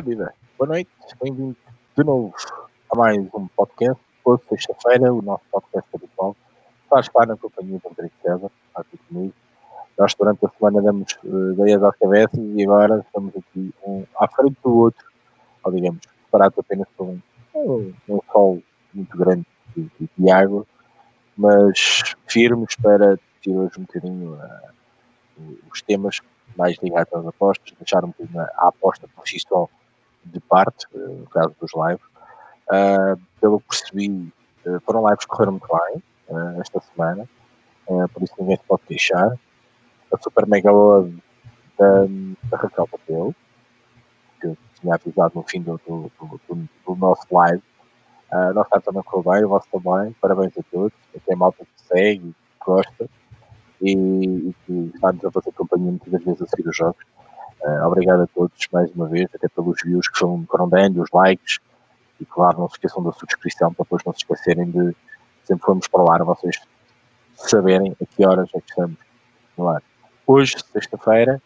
Ora boa noite, bem-vindo de novo a mais um podcast. Hoje, sexta-feira, o nosso podcast habitual a estar na companhia do André César, aqui comigo. Nós durante a semana damos uh, ideias às cabeças e agora estamos aqui um à frente do outro, ou digamos, separados apenas por um, um, um sol muito grande de, de, água, mas firmes para ter hoje um bocadinho uh, os temas mais ligados às apostas, deixar um bocadinho a aposta por si só de parte, uh, no caso dos lives. Uh, pelo que percebi, foram lives que correram muito bem esta semana, por isso ninguém se pode queixar. A Super Mega Ode da, da Raquel Papel, que eu tinha avisado no fim do, do, do, do nosso live. Uh, estamos também correu bem, o vosso também. Parabéns a todos. Aqui é malta que segue, que gosta e, e que está-nos a fazer companhia muitas vezes a seguir os jogos. Uh, obrigado a todos mais uma vez, até pelos views que foram, foram dando, os likes. E claro, não se esqueçam da subscrição para depois não se esquecerem de sempre formos para lá, vocês saberem a que horas é que estamos no ar. Hoje, sexta-feira,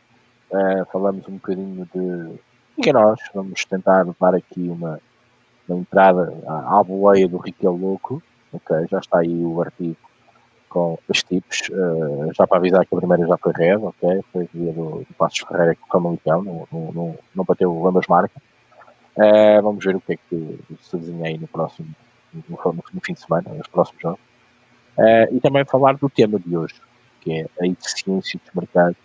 uh, falamos um bocadinho de quem é nós. Vamos tentar dar aqui uma, uma entrada à, à boleia do Riquel Louco. Ok, já está aí o artigo com os tipos. Uh, já para avisar que a primeira já foi red, ok? Foi via do, do Passos Ferreira com o Famalicão, não, não, não, não bateu ambas marcas. Uh, vamos ver o que é que se desenha aí no próximo, no, no, fim de semana, nos próximos jogos. Uh, e também falar do tema de hoje, que é a eficiência dos mercados.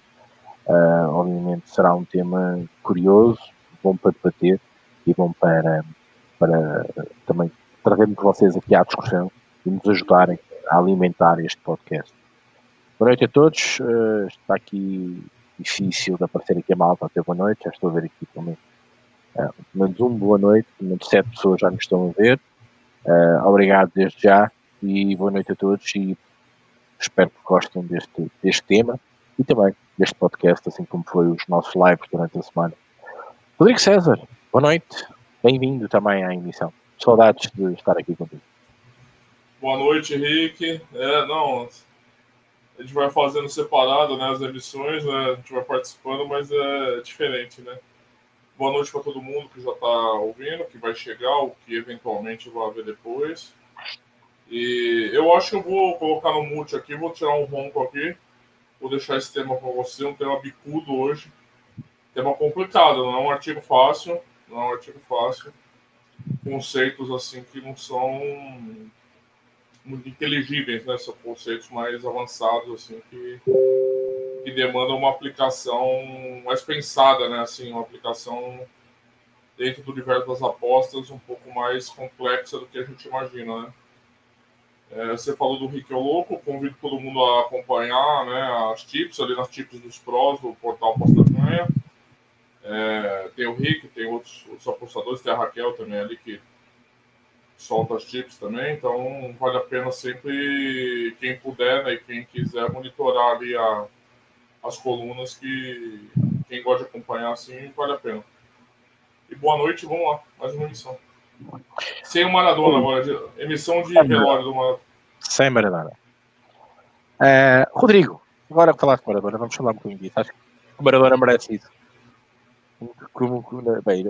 Obviamente será um tema curioso, bom para debater e bom para, para também trazermos vocês aqui à discussão e nos ajudarem a alimentar este podcast. Boa noite a todos. Uh, está aqui difícil de aparecer aqui a malta até boa noite. Já estou a ver aqui também. Uh, menos um boa noite, menos sete pessoas já nos estão a ver. Uh, obrigado desde já e boa noite a todos e espero que gostem deste, deste tema e também deste podcast, assim como foi os nossos lives durante a semana. Rodrigo César, boa noite, bem-vindo também à emissão. Saudades de estar aqui contigo. Boa noite, Henrique. É, não, a gente vai fazendo separado né, as emissões, né, a gente vai participando, mas é diferente, né? Boa noite para todo mundo que já está ouvindo, que vai chegar, ou que eventualmente vai ver depois. E eu acho que eu vou colocar no mute aqui, vou tirar um ronco aqui, vou deixar esse tema para você, um tema bicudo hoje. Tema complicado, não é um artigo fácil, não é um artigo fácil. Conceitos assim que não são muito inteligíveis, né? São conceitos mais avançados, assim, que, que demandam uma aplicação mais pensada, né? Assim, uma aplicação dentro do universo das apostas um pouco mais complexa do que a gente imagina, né? É, você falou do Rick Louco, convido todo mundo a acompanhar né, as tips, ali nas tips dos prós do portal Aposta Ganha. É, tem o Rick, tem outros, outros, apostadores, tem a Raquel também ali que solta as tips também, então vale a pena sempre, quem puder né, e quem quiser monitorar ali a, as colunas que quem gosta de acompanhar assim, vale a pena. E boa noite, vamos lá, mais uma emissão. Sem o Maradona agora, emissão de relógio do Maradona. Sem Maradona. É, Rodrigo, agora falaste de Maradona, vamos falar um pouquinho disso. Acho que o Maradona merece isso. Como, bem,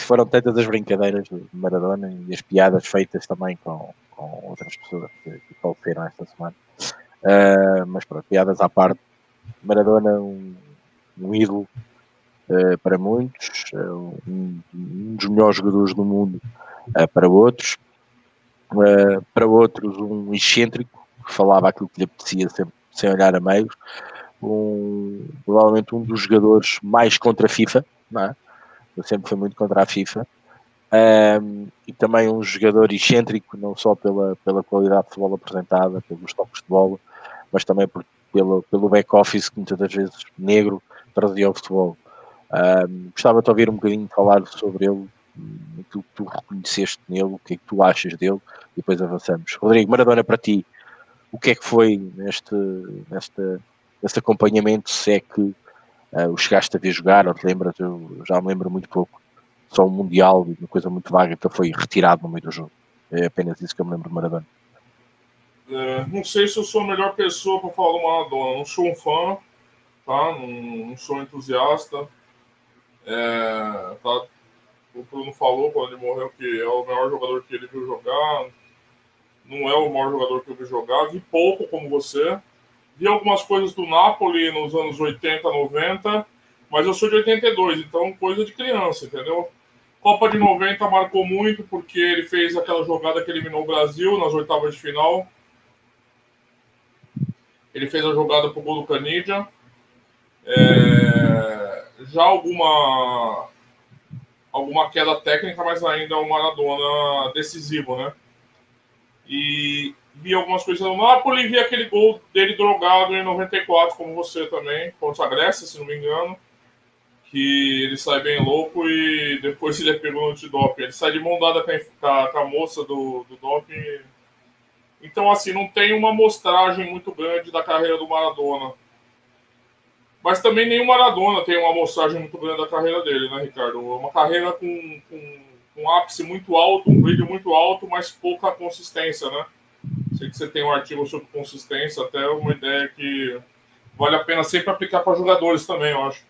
foram tantas as brincadeiras de Maradona e as piadas feitas também com, com outras pessoas que, que faleceram esta semana. Uh, mas pronto, piadas à parte, Maradona um, um ídolo uh, para muitos, uh, um, um, dos melhores jogadores do mundo para outros, para outros um excêntrico que falava aquilo que lhe apetecia sempre, sem olhar a meios, um, provavelmente um dos jogadores mais contra a FIFA, não é? Eu sempre fui muito contra a FIFA. Um, e também um jogador excêntrico, não só pela, pela qualidade de futebol apresentada, pelos toques de bola, mas também por, pelo, pelo back-office que muitas das vezes negro trazia ao futebol. Um, gostava de ouvir um bocadinho falar sobre ele, aquilo que tu reconheceste nele, o que é que tu achas dele, e depois avançamos. Rodrigo, Maradona para ti, o que é que foi neste, neste, neste acompanhamento, se é que uh, o chegaste a ver jogar, ou te lembras, eu já me lembro muito pouco, só um Mundial uma coisa muito vaga que ele foi retirado no meio do jogo. É apenas isso que eu me lembro de Maradona. É, não sei se eu sou a melhor pessoa para falar do Maradona. Não sou um fã, tá? não, não sou entusiasta. É, tá? o Bruno falou quando ele morreu que é o melhor jogador que ele viu jogar. Não é o maior jogador que eu vi jogar. Vi pouco como você. Vi algumas coisas do Napoli nos anos 80, 90, mas eu sou de 82, então coisa de criança, entendeu? Copa de 90 marcou muito porque ele fez aquela jogada que eliminou o Brasil nas oitavas de final. Ele fez a jogada pro gol do Canidia. É... Já alguma alguma queda técnica, mas ainda o Maradona decisivo, né? E vi algumas coisas no Napoli, vi aquele gol dele drogado em 94, como você também, contra a Grécia, se não me engano, que ele sai bem louco e depois ele é pego no antidoping. Ele sai de mão dada com a, moça do, do doping. Então, assim, não tem uma mostragem muito grande da carreira do Maradona. Mas também nem o Maradona tem uma amostragem muito grande da carreira dele, né, Ricardo? É uma carreira com, com um ápice muito alto, um brilho muito alto, mas pouca consistência, né? Sei que você tem um artigo sobre consistência, até uma ideia que vale a pena sempre aplicar para jogadores também, eu acho.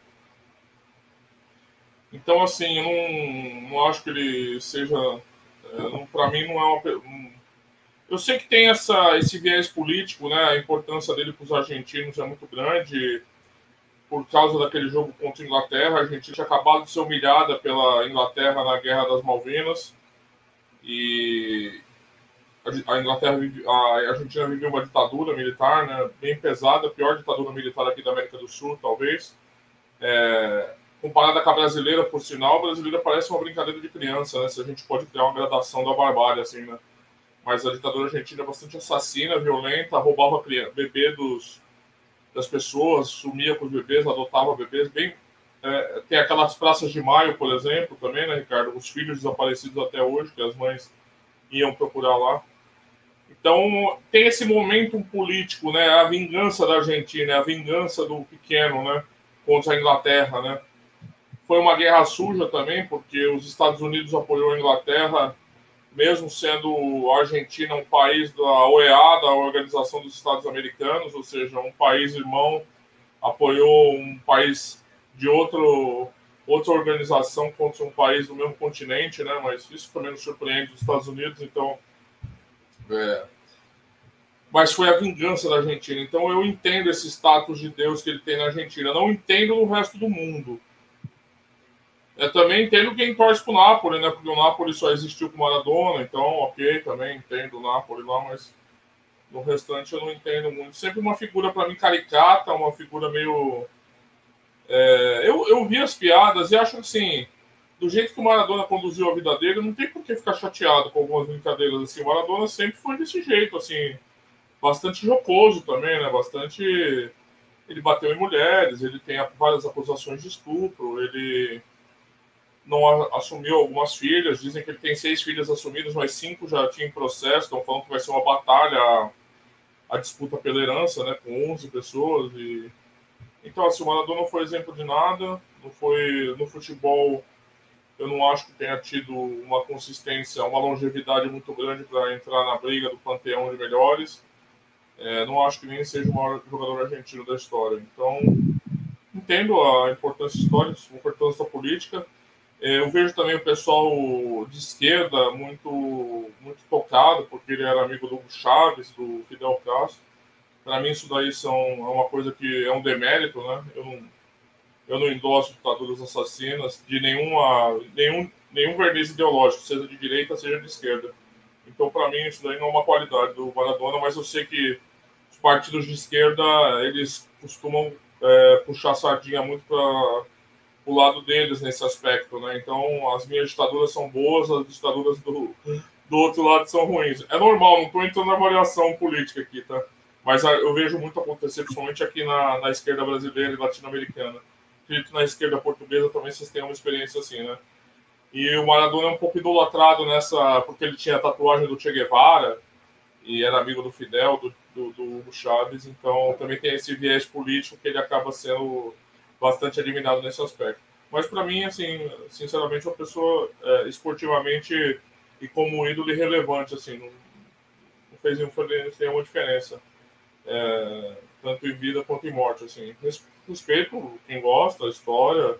Então, assim, eu não, não acho que ele seja. É, para mim, não é uma. Um, eu sei que tem essa, esse viés político, né? A importância dele para os argentinos é muito grande por causa daquele jogo contra a Inglaterra. A gente tinha acabado de ser humilhada pela Inglaterra na Guerra das Malvinas. E a Inglaterra, a Argentina viveu uma ditadura militar, né, bem pesada, a pior ditadura militar aqui da América do Sul, talvez. É, comparada com a brasileira, por sinal, a brasileira parece uma brincadeira de criança, né? Se a gente pode criar uma gradação da barbárie, assim, né? Mas a ditadura argentina é bastante assassina, violenta, roubava bebê dos, das pessoas, sumia com os bebês, adotava bebês, bem. É, tem aquelas praças de maio, por exemplo, também, né, Ricardo? Os filhos desaparecidos até hoje, que as mães iam procurar lá. Então, tem esse momento político, né? A vingança da Argentina, a vingança do pequeno, né? Contra a Inglaterra, né? Foi uma guerra suja também, porque os Estados Unidos apoiou a Inglaterra mesmo sendo a Argentina um país da OEA, da Organização dos Estados Americanos, ou seja, um país irmão, apoiou um país de outro, outra organização contra um país do mesmo continente, né? Mas isso também não surpreende os Estados Unidos, então. É... Mas foi a vingança da Argentina. Então eu entendo esse status de Deus que ele tem na Argentina. Não entendo no resto do mundo. Eu também entendo quem torce pro Napoli, né? Porque o Napoli só existiu com Maradona, então, ok, também entendo o Napoli lá, mas no restante eu não entendo muito. Sempre uma figura para mim caricata, uma figura meio. É, eu, eu vi as piadas e acho que assim, do jeito que o Maradona conduziu a vida dele, não tem por que ficar chateado com algumas brincadeiras assim. O Maradona sempre foi desse jeito, assim, bastante jocoso também, né? Bastante. Ele bateu em mulheres, ele tem várias acusações de estupro, ele não assumiu algumas filhas. Dizem que ele tem seis filhas assumidas, mas cinco já tinham em processo. Estão falando que vai ser uma batalha a disputa pela herança, né? Com 11 pessoas. E... Então, assim, o Maradona não foi exemplo de nada. Não foi no futebol. Eu não acho que tenha tido uma consistência, uma longevidade muito grande para entrar na briga do panteão de melhores. É, não acho que nem seja o maior jogador argentino da história. Então, entendo a importância histórica, a importância política é, eu vejo também o pessoal de esquerda muito, muito tocado, porque ele era amigo do Hugo Chaves, do Fidel Castro. Para mim, isso daí são, é uma coisa que é um demérito, né? Eu não, eu não endosso ditaduras assassinas de nenhuma, nenhum, nenhum verniz ideológico, seja de direita, seja de esquerda. Então, para mim, isso daí não é uma qualidade do Maradona, mas eu sei que os partidos de esquerda, eles costumam é, puxar sardinha muito para o lado deles nesse aspecto, né? Então, as minhas ditaduras são boas, as ditaduras do, do outro lado são ruins. É normal, não estou entrando na avaliação política aqui, tá? Mas ah, eu vejo muito acontecer, principalmente aqui na, na esquerda brasileira e latino-americana. Acredito na esquerda portuguesa também vocês têm uma experiência assim, né? E o Maradona é um pouco idolatrado nessa, porque ele tinha tatuagem do Che Guevara e era amigo do Fidel, do, do, do Hugo Chaves, então também tem esse viés político que ele acaba sendo bastante eliminado nesse aspecto. Mas para mim, assim, sinceramente, uma pessoa é, esportivamente e como ídolo irrelevante, assim, não, não fez nenhuma diferença, é, tanto em vida quanto em morte, assim. Respeito quem gosta, a história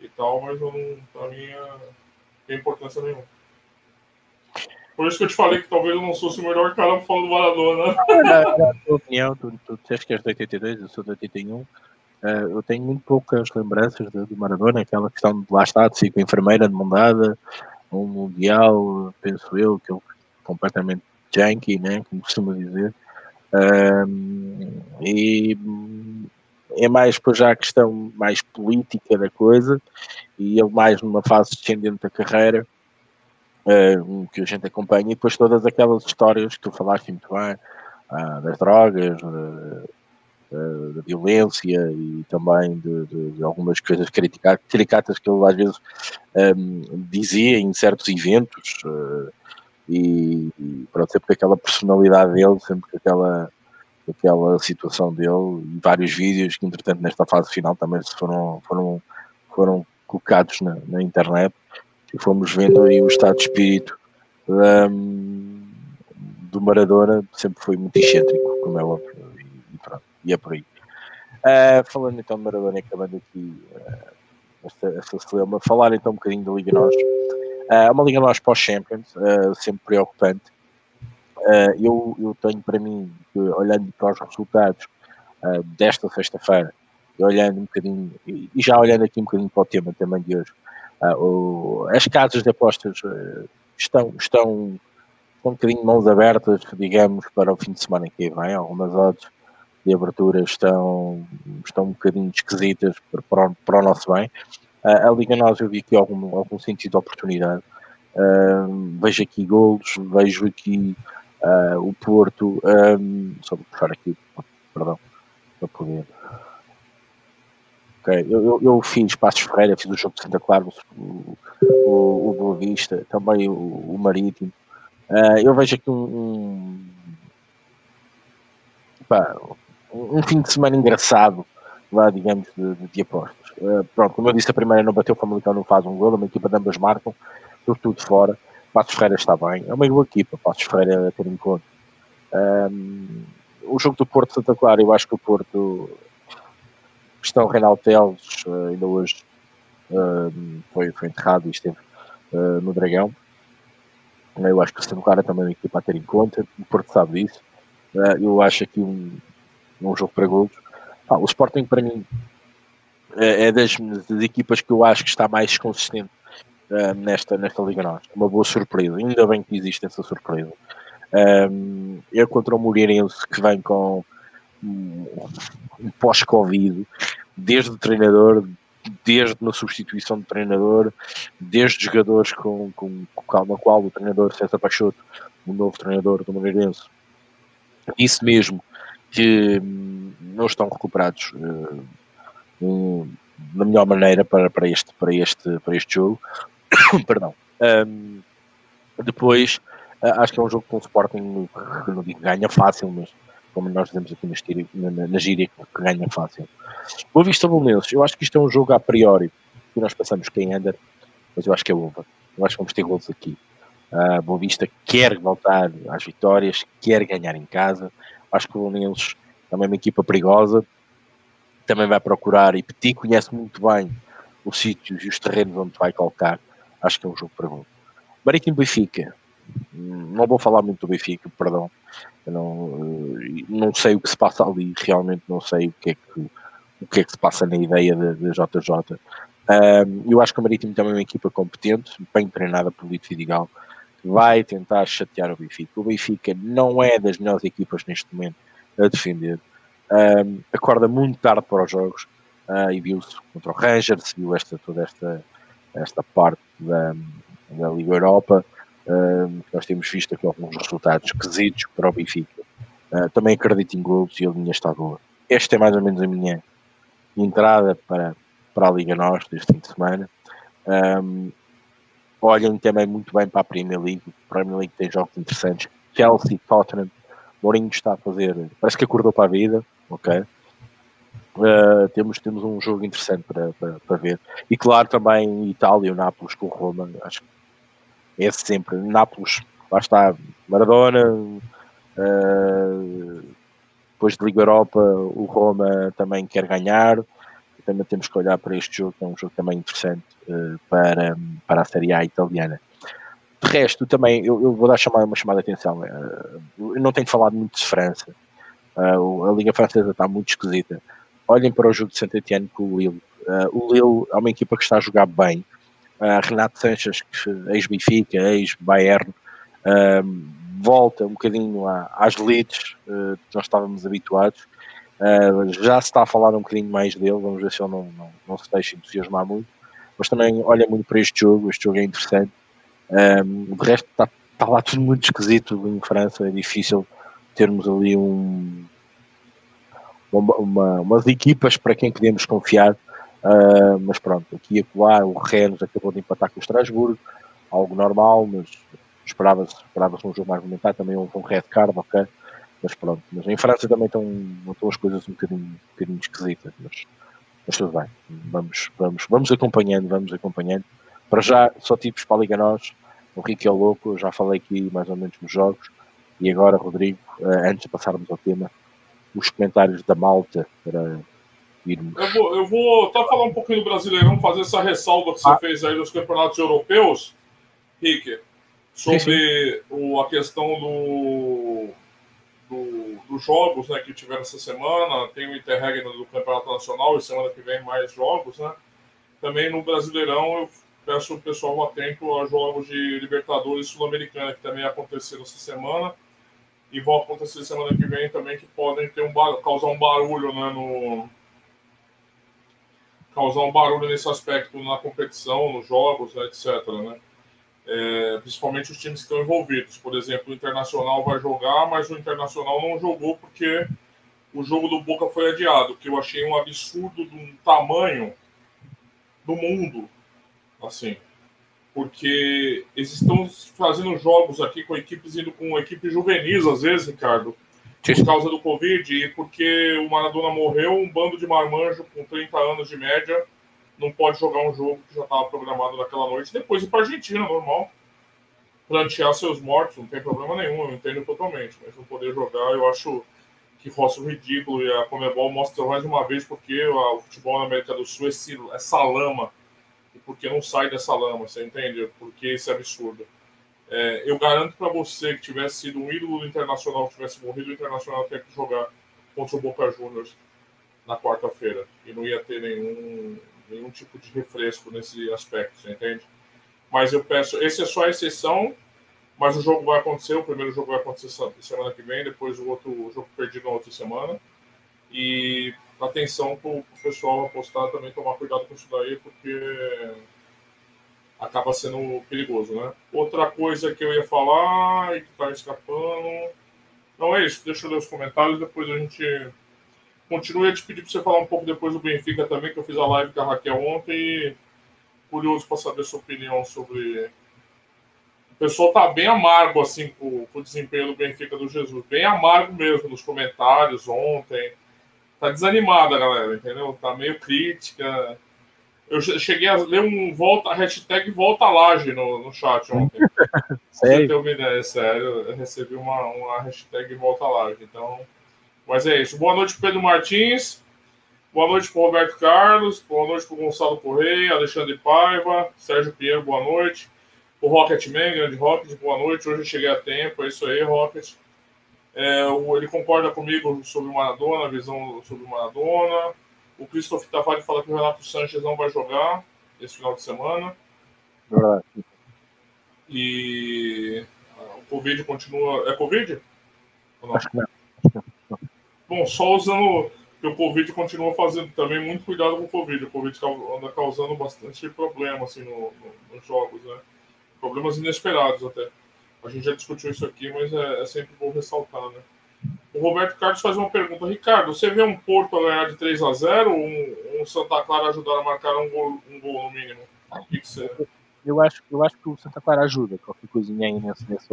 e tal, mas eu não, pra mim, é, tem importância nenhuma. Por isso que eu te falei que talvez eu não fosse o melhor cara falando do Maradona. Na, tua opinião, tu, disseste que és de 82, eu sou de 81. Uh, eh, eu tenho muito poucas lembranças do Maradona, aquela questão de lá está, de com enfermeira de mão um mundial, penso eu, que ele completamente janky, né, como costuma dizer. Um, e é mais depois já a questão mais política da coisa e ele mais numa fase descendente da carreira uh, que a gente acompanha e depois todas aquelas histórias que tu falaste muito bem uh, das drogas uh, da violência e também de, de, de algumas coisas caricatas que ele às vezes um, dizia em certos eventos e, e pronto, sempre com aquela personalidade dele, sempre com aquela, aquela situação dele e vários vídeos que entretanto nesta fase final também foram, foram, foram colocados na, na internet e fomos vendo aí o estado de espírito um, do Maradona, sempre foi muito excêntrico, como é óbvio, e, pronto, e é por aí. Uh, falando então de Maradona, acabando aqui uh, esta, esta falar então um bocadinho da Liga Nós. É uma liga nós pós-Champions, uh, sempre preocupante. Uh, eu, eu tenho para mim, olhando para os resultados uh, desta sexta-feira, e olhando um bocadinho, e já olhando aqui um bocadinho para o tema também de hoje, o, as casas de apostas estão, estão, estão um bocadinho mãos abertas, digamos, para o fim de semana que vem. Algumas odds de abertura estão, estão um bocadinho esquisitas para, para, para o nosso bem. Uh, a Liga Nós eu vi aqui algum, algum sentido de oportunidade. Uh, vejo aqui golos, vejo aqui uh, o Porto. Um, só vou puxar aqui, perdão, para poder. Okay. Eu, eu, eu, fiz Passos Ferreira, fiz o jogo de Santa Clara, o, o, o Boa Vista, também o, o Marítimo. Uh, eu vejo aqui um, um, pá, um, fim de semana engraçado, lá, digamos, de, de, de apostas. Uh, pronto, como eu disse, a primeira não bateu, o Famalicão não faz um gol, uma equipa de ambas marcam, por tudo fora. Passos Ferreira está bem, é uma boa equipa, Passos Ferreira a ter em conta. Um, o jogo do Porto Santa Clara, eu acho que o Porto, questão Reinaldo Teles, uh, ainda hoje uh, foi, foi enterrado e esteve uh, no Dragão. Eu acho que o Santa Clara também é uma equipa a ter em conta, o Porto sabe disso. eu acho aqui um, um jogo para golos. Ah, o Sporting, para mim, é, é das, das, equipas que eu acho que está mais consistente uh, nesta, nesta Liga Norte. Uma boa surpresa, ainda bem que existe essa surpresa. Um, é contra o Moreirense que vem com um, um pós-Covid, desde treinador, desde na substituição de treinador, desde jogadores com, com, com na qual o treinador César Pachoto, o novo treinador do Moreirense, disse mesmo que hum, não estão recuperados uh, um, da melhor maneira para, para, este, para, este, para este jogo. Perdão. Um, depois, uh, acho que é um jogo com o Sporting que não digo ganha fácil, mas como nós dizemos aqui na, na, na gíria, que ganha fácil. Boa Vista Bolonenses, eu acho que isto é um jogo a priori, que nós pensamos quem anda, mas eu acho que é over. Eu acho que vamos ter gols aqui. Uh, Boa Vista quer voltar às vitórias, quer ganhar em casa. Acho que o Bolonenses também é uma equipa perigosa, também vai procurar e Petit conhece muito bem os sítios e os terrenos onde vai colocar. Acho que é um jogo para bom. Marítimo Benfica. Não vou falar muito do Benfica, perdão. Eu não, eh, não sei o que se passa ali, realmente não sei o que é que, o que, é que se passa na ideia da JJ. Um, eu acho que o Marítimo também é uma equipa competente, bem treinada por Lito Fidigal, que vai tentar chatear o Benfica. O Benfica não é das melhores equipas neste momento a defender. Um, acorda muito tarde para os jogos uh, e viu-se contra o Rangers, viu esta, toda esta, esta parte da, da Liga Europa. Um, nós temos visto aqui alguns resultados quesitos para o Benfica. Uh, também acredito em gols e a linha está boa. Esta é mais ou menos a minha entrada para, para a Liga Norte deste fim de semana. Um, olhem também muito bem para a Premier League. A Premier League tem jogos interessantes. Chelsea, Tottenham. Mourinho está a fazer, parece que acordou para a vida ok? Uh, temos, temos um jogo interessante para, para, para, ver. E claro, também Itália, o Nápoles com Roma, acho que é sempre. Nápoles, lá está, Maradona, uh, depois de Liga Europa, o Roma também quer ganhar. também temos que olhar para este jogo, que é um jogo também interessante uh, para, para a Série A italiana. De resto, também, eu, eu vou dar chamar, uma chamada de atenção. Uh, eu não tenho falado muito de França. Uh, a Liga Francesa está muito esquisita. Olhem para o jogo de Saint-Etienne com o Lille. o Lille é uma equipa que está a jogar bem. Renato Sanches, ex-Benfica, ex-Bayern, volta um bocadinho às leads que nós estávamos habituados Uh, já se está a falar um bocadinho mais dele, vamos ver se ele não, não, não se deixa entusiasmar muito. Mas também olha muito para este jogo, este jogo é interessante. Um, de resto, está, está lá tudo muito esquisito em França, é difícil termos ali um, uma, uma, umas equipas para quem podemos confiar. Uh, mas pronto, aqui e acolá, o Rennes acabou de empatar com o Estrasburgo, algo normal, mas esperava-se esperava um jogo mais movimentado, também houve um red card, ok. Mas pronto, mas em França também estão, estão as coisas um bocadinho, um bocadinho esquisitas, mas, mas tudo bem. Vamos, vamos, vamos acompanhando, vamos acompanhando. Para já, só tipos para a Liga Nós, o Rico é o louco, já falei aqui mais ou menos nos jogos. E agora, Rodrigo, eh, antes de passarmos ao tema, os comentários da malta para irmos. Eu vou, eu vou até falar um pouquinho do Brasileirão, fazer essa ressalva que ah. você fez aí nos campeonatos europeus, Rick, sobre. O, a questão do do, dos jogos né, que tiveram essa semana, tem o Interregno do Campeonato Nacional e semana que vem mais jogos, né? Também no Brasileirão eu peço o pessoal atento aos jogos de Libertadores Sul-Americana que também aconteceram essa semana e vão acontecer semana que vem também que podem ter um causar um barulho, né, no causar um barulho nesse aspecto na competição, nos jogos, né, etc, né? é, principalmente os times que estão envolvidos. Por exemplo, o Internacional vai jogar, mas o Internacional não jogou porque o jogo do Boca foi adiado, que eu achei um absurdo um tamanho do mundo, assim, porque eles estão fazendo jogos aqui com equipes indo com equipes juvenis às vezes, Ricardo, por causa do Covid e porque o Maradona morreu, um bando de marmanjo com 30 anos de média não pode jogar um jogo que já estava programado naquela noite, depois ir para a Argentina, normal. Plantear seus mortos, não tem problema nenhum, eu entendo totalmente. Mas não poder jogar, eu acho que roça ridículo. E a Comebol mostra mais uma vez porque o futebol na América do Sul é, essa lama. Porque não sai dessa lama, você entende? Porque isso é absurdo. É, eu garanto para você que tivesse sido um ídolo do Internacional, que tivesse morrido o Internacional, teria que jogar contra o Boca Juniors na quarta-feira. E não ia ter nenhum, nenhum tipo de refresco nesse aspecto, você entende? Mas eu peço, esse é só a exceção, mas o jogo vai acontecer, o primeiro jogo vai acontecer semana que vem, depois o outro o jogo perdido na outra semana. E atenção para o pessoal apostar também tomar cuidado com isso daí, porque acaba sendo perigoso, né? Outra coisa que eu ia falar e que está escapando. Não é isso, deixa eu ler os comentários, depois a gente Continue a te pedir para você falar um pouco depois do Benfica também, que eu fiz a live com a Raquel ontem e curioso para saber sua opinião sobre. O pessoal tá bem amargo assim com, o desempenho do Benfica do Jesus, bem amargo mesmo nos comentários ontem. Tá desanimada, galera, entendeu? Tá meio crítica. Eu cheguei a ler um volta, hashtag volta laje no, no chat ontem. Sério? Você ter uma ideia, sério. Eu recebi uma, uma hashtag volta laje. Então, mas é isso. Boa noite, Pedro Martins. Boa noite para Roberto Carlos. Boa noite para Gonçalo Correia, Alexandre Paiva, Sérgio Pinheiro, boa noite. O Rocketman, grande Rocket, boa noite. Hoje eu cheguei a tempo, é isso aí, Rocket. É, ele concorda comigo sobre o Maradona, a visão sobre o Maradona. O Christoph Tavares fala que o Renato Sanches não vai jogar esse final de semana. E ah, o Covid continua. É Covid? Acho que não. Bom, só usando que o Covid continua fazendo também muito cuidado com o Covid. O Covid anda causando bastante problema assim, no, no, nos jogos, né? Problemas inesperados até. A gente já discutiu isso aqui, mas é, é sempre bom ressaltar, né? O Roberto Carlos faz uma pergunta. Ricardo, você vê um Porto a ganhar de 3 a 0 ou um, um Santa Clara ajudar a marcar um gol, um gol no mínimo? Eu, acho, eu acho que o Santa Clara ajuda, qualquer coisinha aí nesse, nesse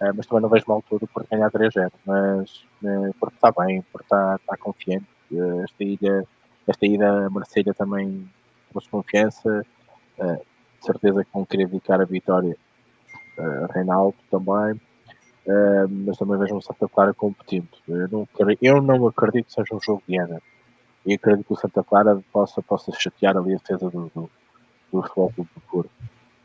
Uh, mas também não vejo mal todo por ganhar 3-0. Mas uh, porque está bem, porque está, está confiante. Uh, esta ida, esta ida a Marselha também trouxe confiança. de certeza que vão querer dedicar a vitória Reinaldo também. mas também vejo um Santa Clara competente. Eu não, eu não acredito que seja um jogo de Ana. e acredito que o Santa Clara possa, possa chatear ali a defesa do, do, do futebol do Porto.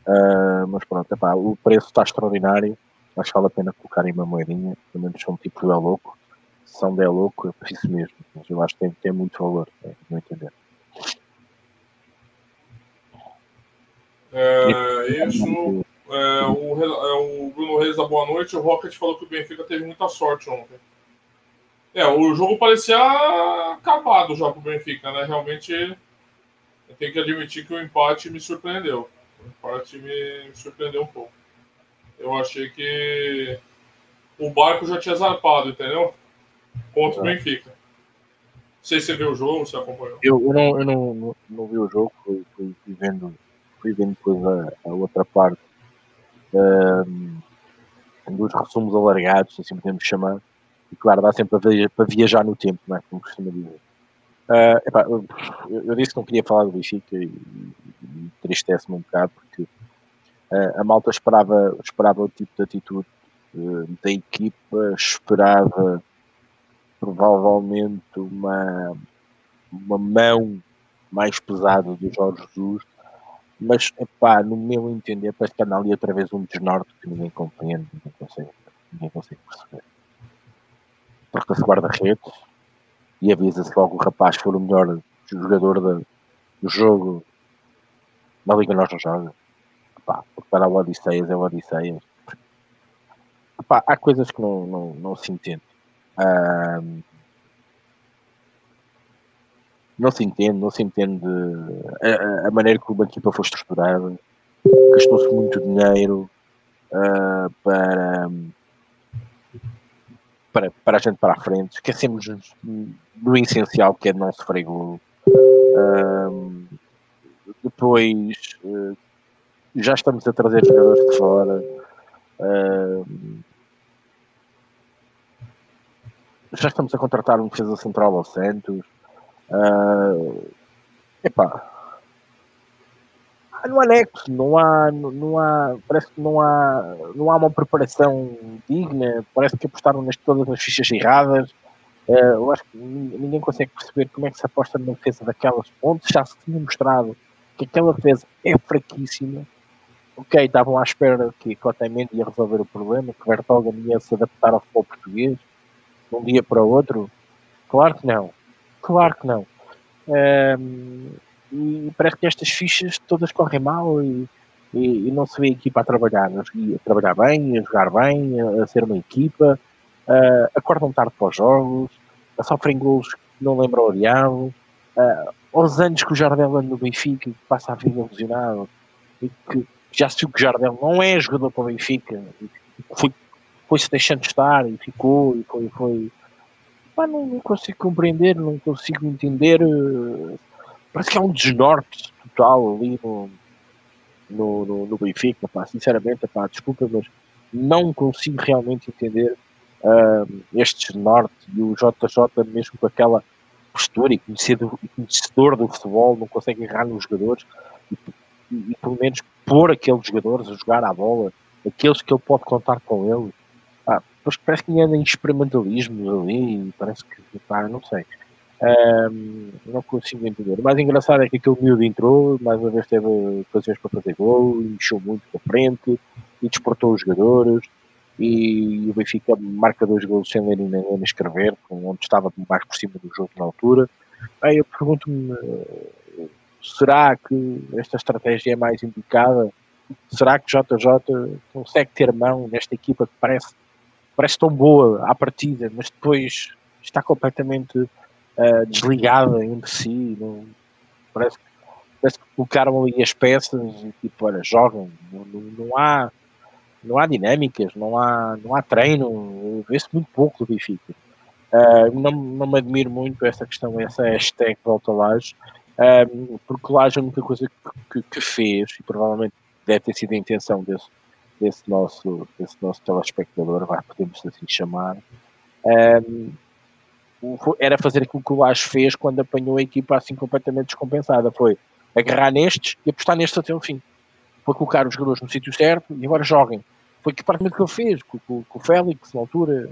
Uh, mas pronto, epá, o preço está extraordinário, acho que vale a pena colocar em uma moedinha, pelo menos são tipo é louco, se são de louco, é por isso mesmo, mas eu acho que tem, tem muito valor, é, não entender. É, isso, é, o, é, o Bruno Reis da Boa Noite, o Rocket falou que o Benfica teve muita sorte ontem. É, o jogo parecia acabado já pro Benfica, né? Realmente, eu tenho que admitir que o empate me surpreendeu. O empate me surpreendeu um pouco. Eu achei que o barco já tinha zarpado, entendeu? Contra o é. Benfica. Não sei se você viu o jogo, você acompanhou. Eu, eu, não, eu não, não, não, vi o jogo, fui, fui, fui, vendo, fui vendo depois a, a outra parte um, dos resumos alargados, assim podemos chamar e claro, dá sempre para viajar no tempo, não é? Como costuma dizer. Uh, epá, eu, eu, disse que não queria falar do Benfica e, e tristece-me um bocado porque uh, a malta esperava, esperava o tipo de atitude uh, da equipa, esperava provavelmente uma, uma mão mais pesada do Jorge Jesus, mas epá, no meu entender parece que anda ali outra vez um desnorte que ninguém compreende, ninguém consegue, ninguém consegue perceber troca-se guarda-redes e avisa-se logo o rapaz que for o melhor jogador de, do jogo na Liga Nós não joga. Epá, porque para o Odisseias é o Odisseias. Epá, há coisas que não, não, não se entende. Não se entende, não se entende a, a maneira como a equipa foi estruturada. Gastou-se muito dinheiro uh, para para, para a gente para a frente, esquecemos do essencial que é não sofrer golo. Um, depois uh, já estamos a trazer jogadores de fora. Um, já estamos a contratar um defesa central ao Santos. Uh, epá, no anexo, não há, não há, parece que não há, não há uma preparação digna, parece que apostaram nas todas as fichas erradas. Uh, eu acho que ninguém consegue perceber como é que se aposta na defesa daquelas pontes. Já se tinha mostrado que aquela defesa é fraquíssima. Ok, estavam à espera que Otamendi ia resolver o problema, que Vertonghen ia se adaptar ao futebol português de um dia para o outro. Claro que não. Claro que não. Um, e parece que estas fichas todas correm mal e, e, e não se vê a equipa a trabalhar, a trabalhar bem, a jogar bem, a, a ser uma equipa, uh, acordam tarde para os jogos, a sofrem gols que não lembram o diabo, uh, aos anos que o Jardel anda no Benfica e passa a vida ilusionado e que já se viu que o Jardel não é jogador para o Benfica, foi, foi-se deixando estar e ficou e foi, foi Pá, não, não, consigo compreender, não consigo entender uh, parece que há um desnorte total ali no, no, no, no Benfica, pá, sinceramente, pá, desculpa, mas não consigo realmente entender uh, este desnorte e o JJ mesmo com aquela postura e conhecedor, conhecedor do futebol, não consegue errar nos jogadores e, e, e, pelo menos pôr aqueles jogadores a jogar à bola, aqueles que ele pode contar com ele. Ah, parece que anda em experimentalismo ali, parece que, pá, não sei. Um, não consigo entender. O mais engraçado é que aquele miúdo entrou, mais uma vez teve ocasiões para fazer gol, encheu muito para frente e desportou os jogadores. E o Benfica marca dois gols sem ler nem, nem escrever, onde estava mais por cima do jogo na altura. Aí eu pergunto-me: será que esta estratégia é mais indicada? Será que JJ consegue ter mão nesta equipa que parece, parece tão boa à partida, mas depois está completamente uh, desligada entre si. Não, parece, parece que colocaram ali as peças e tipo, olha, jogam. Não, não, não, há, não há dinâmicas, não há, não há treino. Vê-se muito pouco do Benfica. Uh, não, não me admiro muito essa questão, essa hashtag volta Laje, uh, porque Laje a única coisa que, que, que, fez, e provavelmente deve ter sido a intenção desse, desse, nosso, desse nosso telespectador, vai, podemos assim chamar, era fazer aquilo que o Lage fez quando apanhou a equipa assim completamente descompensada. Foi agarrar nestes e apostar nestes até o fim. Foi colocar os jogadores no sítio certo e agora joguem. Foi que praticamente que ele fez com, com, com, o Félix na altura.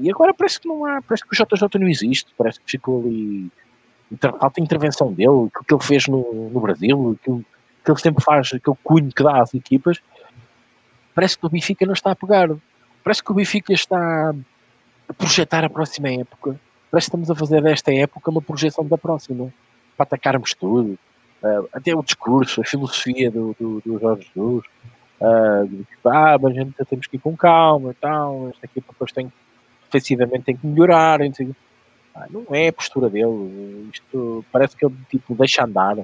e agora parece que não há, parece que o JJ não existe, parece que ficou ali. Falta intervenção dele, o que ele fez no, no Brasil, aquilo que ele sempre faz, aquele cunho que dá às equipas. Parece que o Benfica não está a pegar. Parece que o Benfica está a projetar a próxima época. Parece que estamos a fazer desta época uma projeção da próxima. Para atacarmos tudo. Uh, até o discurso, a filosofia do, do, do Jorge Jesus. Uh, ah, mas a gente temos que ir com calma e tal. Esta equipa depois tem, defensivamente tem que melhorar. Ah, não é a postura dele. Isto parece que ele tipo, deixa andar.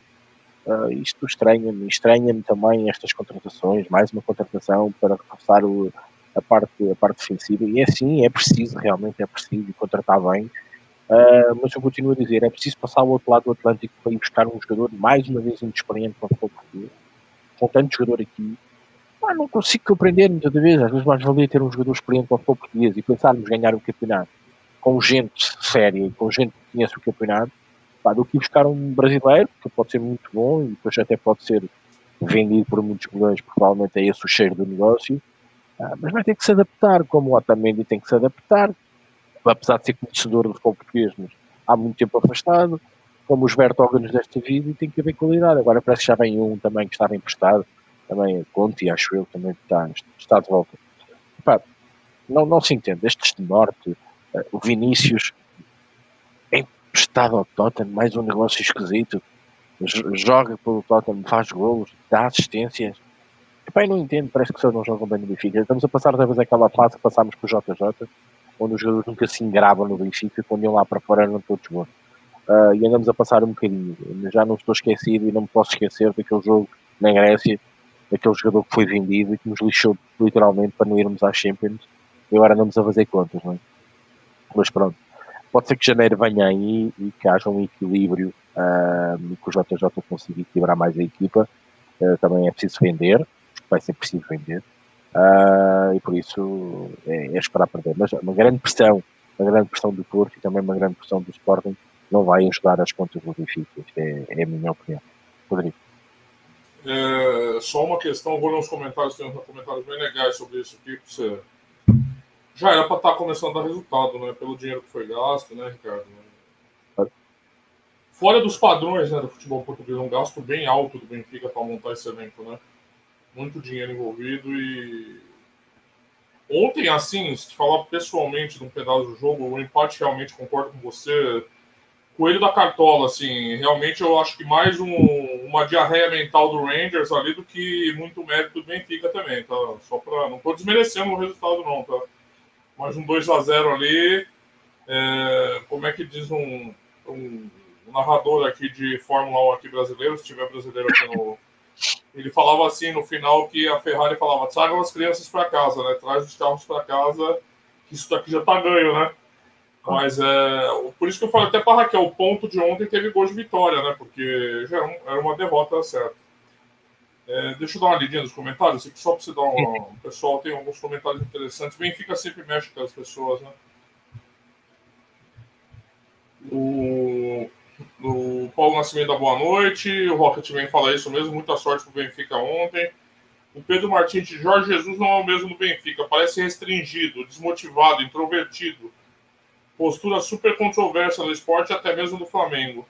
Uh, isto estranha-me. Estranha-me também estas contratações. Mais uma contratação para reforçar o, a parte, a parte defensiva, e é sim, é preciso, realmente é preciso contratar bem, uh, mas eu continuo a dizer, é preciso passar ao outro lado do Atlântico para ir buscar um jogador mais uma vez inexperiente para o futebol português, com tanto jogador aqui, ah, não consigo compreender muitas vezes, às vezes mais valia ter um jogador experiente para o futebol português e pensarmos ganhar o campeonato com gente séria, com gente que conhece o campeonato, pá, do que buscar um brasileiro, que pode ser muito bom e depois até pode ser vendido por muitos milhões, provavelmente é esse o cheiro do negócio, ah, mas vai ter que se adaptar, como o Otamendi tem que se adaptar, apesar de ser conhecedor do futebol português, mas há muito tempo afastado, como os Bertógenes desta vida, e tem que haver qualidade. Agora parece que já vem um também que estava emprestado, também Conte, acho eu, também está, está de volta. Epá, não, não se entende, estes de Norte, uh, o Vinícius, emprestado ao Tottenham, mais um negócio esquisito, joga pelo Tottenham, faz golos, dá assistências, Epá, não entendo, parece que só não jogam bem no Benfica. Estamos a passar outra vez aquela fase que passámos com o JJ, onde os jogadores nunca se engravam no Benfica, quando iam lá para fora eram todos bons. Uh, e andamos a passar um bocadinho. Já não estou esquecido e não me posso esquecer daquele jogo na Grécia, daquele jogador que foi vendido e que nos lixou literalmente para não irmos às Champions. E agora andamos a fazer contas, não é? Mas pronto. Pode ser que janeiro venha aí e que haja um equilíbrio uh, e que o JJ consiga equilibrar mais a equipa. Uh, também é preciso vender vai ser preciso vender. Uh, e por isso é, é, esperar perder. Mas uma grande pressão, uma grande pressão do Porto e também uma grande pressão do Sporting não vai ajudar as contas do Benfica. É, é a minha opinião. Rodrigo. É, só uma questão, vou ler uns comentários, tem uns comentários bem legais sobre isso aqui. Você... Já era para estar tá começando a dar resultado, né? Pelo dinheiro que foi gasto, né, Ricardo? Fora dos padrões né, do futebol português, um gasto bem alto do Benfica para montar esse elenco, né? muito dinheiro envolvido e ontem, assim, se falar pessoalmente de um pedaço do jogo, o empate realmente concordo com você. Coelho da cartola, assim, realmente eu acho que mais um, uma diarreia mental do Rangers ali do que muito mérito do Benfica também, tá? Só para não tô desmerecendo o resultado não, tá? Mas um 2 a 0 ali, é, como é que diz um, um, narrador aqui de Fórmula 1 aqui brasileiro, se tiver brasileiro aqui no ele falava assim no final que a Ferrari falava: tragam as crianças para casa, né? Traz os carros para casa, que isso daqui já tá ganho, né? Mas é, por isso que eu falei até para Raquel: o ponto de ontem teve gol de vitória, né? Porque já era uma derrota certa. É, deixa eu dar uma lidinha nos comentários, só para você dar uma. O pessoal tem alguns comentários interessantes. Benfica sempre mexe com as pessoas, né? O, o Paulo Nascimento da Boa Noite. O Rocketman fala isso mesmo. Muita sorte pro Benfica ontem. O Pedro Martins de Jorge Jesus não é o mesmo do Benfica. Parece restringido, desmotivado, introvertido. Postura super controversa no esporte, até mesmo do Flamengo.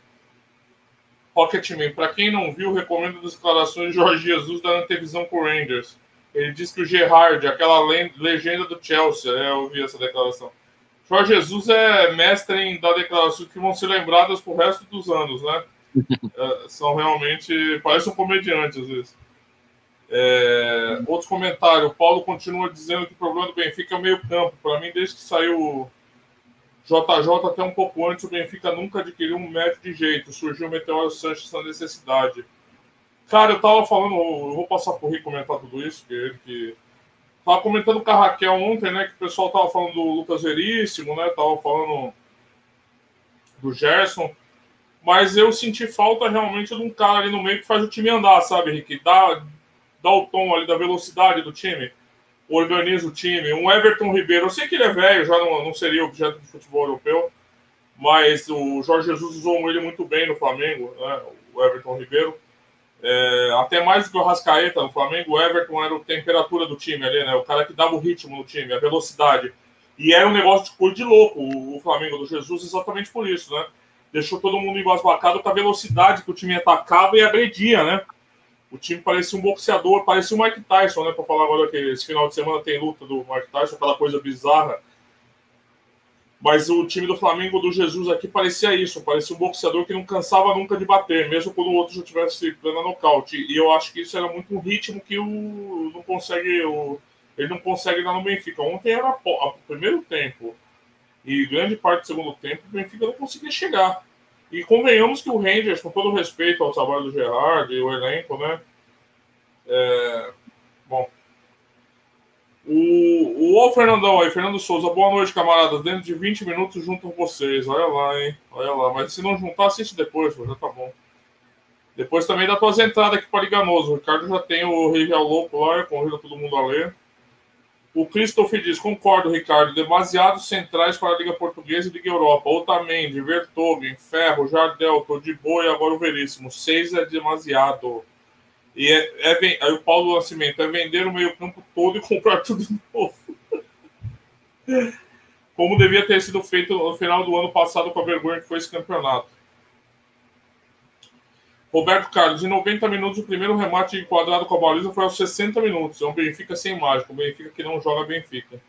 Rocketman, para quem não viu, recomendo as declarações de Jorge Jesus da antevisão com o Rangers. Ele diz que o Gerrard, aquela legenda do Chelsea, é, eu ouvi essa declaração Jorge Jesus é mestre em dar declarações que vão ser lembradas pro resto dos anos, né? é, são realmente. Parece um comediante às vezes. É, outro comentário: o Paulo continua dizendo que o problema do Benfica é o meio-campo. Para mim, desde que saiu JJ até um pouco antes, o Benfica nunca adquiriu um médio de jeito. Surgiu o Meteoro Sanches na necessidade. Cara, eu tava falando, eu vou passar por Rico comentar tudo isso, que ele que Tava comentando com a Raquel ontem, né? Que o pessoal tava falando do Lucas Veríssimo, né? Tava falando do Gerson. Mas eu senti falta realmente de um cara ali no meio que faz o time andar, sabe, Rick? Dá, dá o tom ali da velocidade do time, organiza o time. Um Everton Ribeiro, eu sei que ele é velho, já não, não seria objeto de futebol europeu, mas o Jorge Jesus usou ele muito bem no Flamengo, né? O Everton Ribeiro. É, até mais do que o Rascaeta no Flamengo, o Everton era a temperatura do time ali, né? O cara que dava o ritmo no time, a velocidade. E era um negócio de cor de louco o, Flamengo do Jesus, exatamente por isso, né? Deixou todo mundo embasbacado com a velocidade que o time atacava e agredia, né? O time parecia um boxeador, parecia o Mike Tyson, né? Para falar agora que esse final de semana tem luta do Mike Tyson, aquela coisa bizarra. Mas o time do Flamengo do Jesus aqui parecia isso, parecia um boxeador que não cansava nunca de bater, mesmo quando o outro já tivesse plena nocaute. E eu acho que isso era muito um ritmo que o não consegue o, ele não consegue dar no Benfica. Ontem era o primeiro tempo e grande parte do segundo tempo o Benfica não conseguia chegar. E convenhamos que o Rangers, com todo respeito ao trabalho do Gerard e o elenco, né? É, bom, o, o, o Fernandão aí, Fernando Souza, boa noite, camaradas. Dentro de 20 minutos junto com vocês. Olha lá, hein? Olha lá. Mas se não juntar, assiste depois, já tá bom. Depois também dá tuas entradas aqui para Liganoso. O Ricardo já tem o Rival Louco lá, convida todo mundo a ler. O Christopher diz: concordo, Ricardo. Demasiados centrais para a Liga Portuguesa e Liga Europa. Otamendi, Vertogen, Ferro, Jardel, Todibo e agora o Veríssimo. Seis é demasiado. E é, é, aí o Paulo Nascimento é vender o meio-campo todo e comprar tudo novo. Como devia ter sido feito no final do ano passado com a vergonha que foi esse campeonato. Roberto Carlos, em 90 minutos, o primeiro remate enquadrado com a baliza foi aos 60 minutos. É um Benfica sem mágica, um Benfica que não joga Benfica.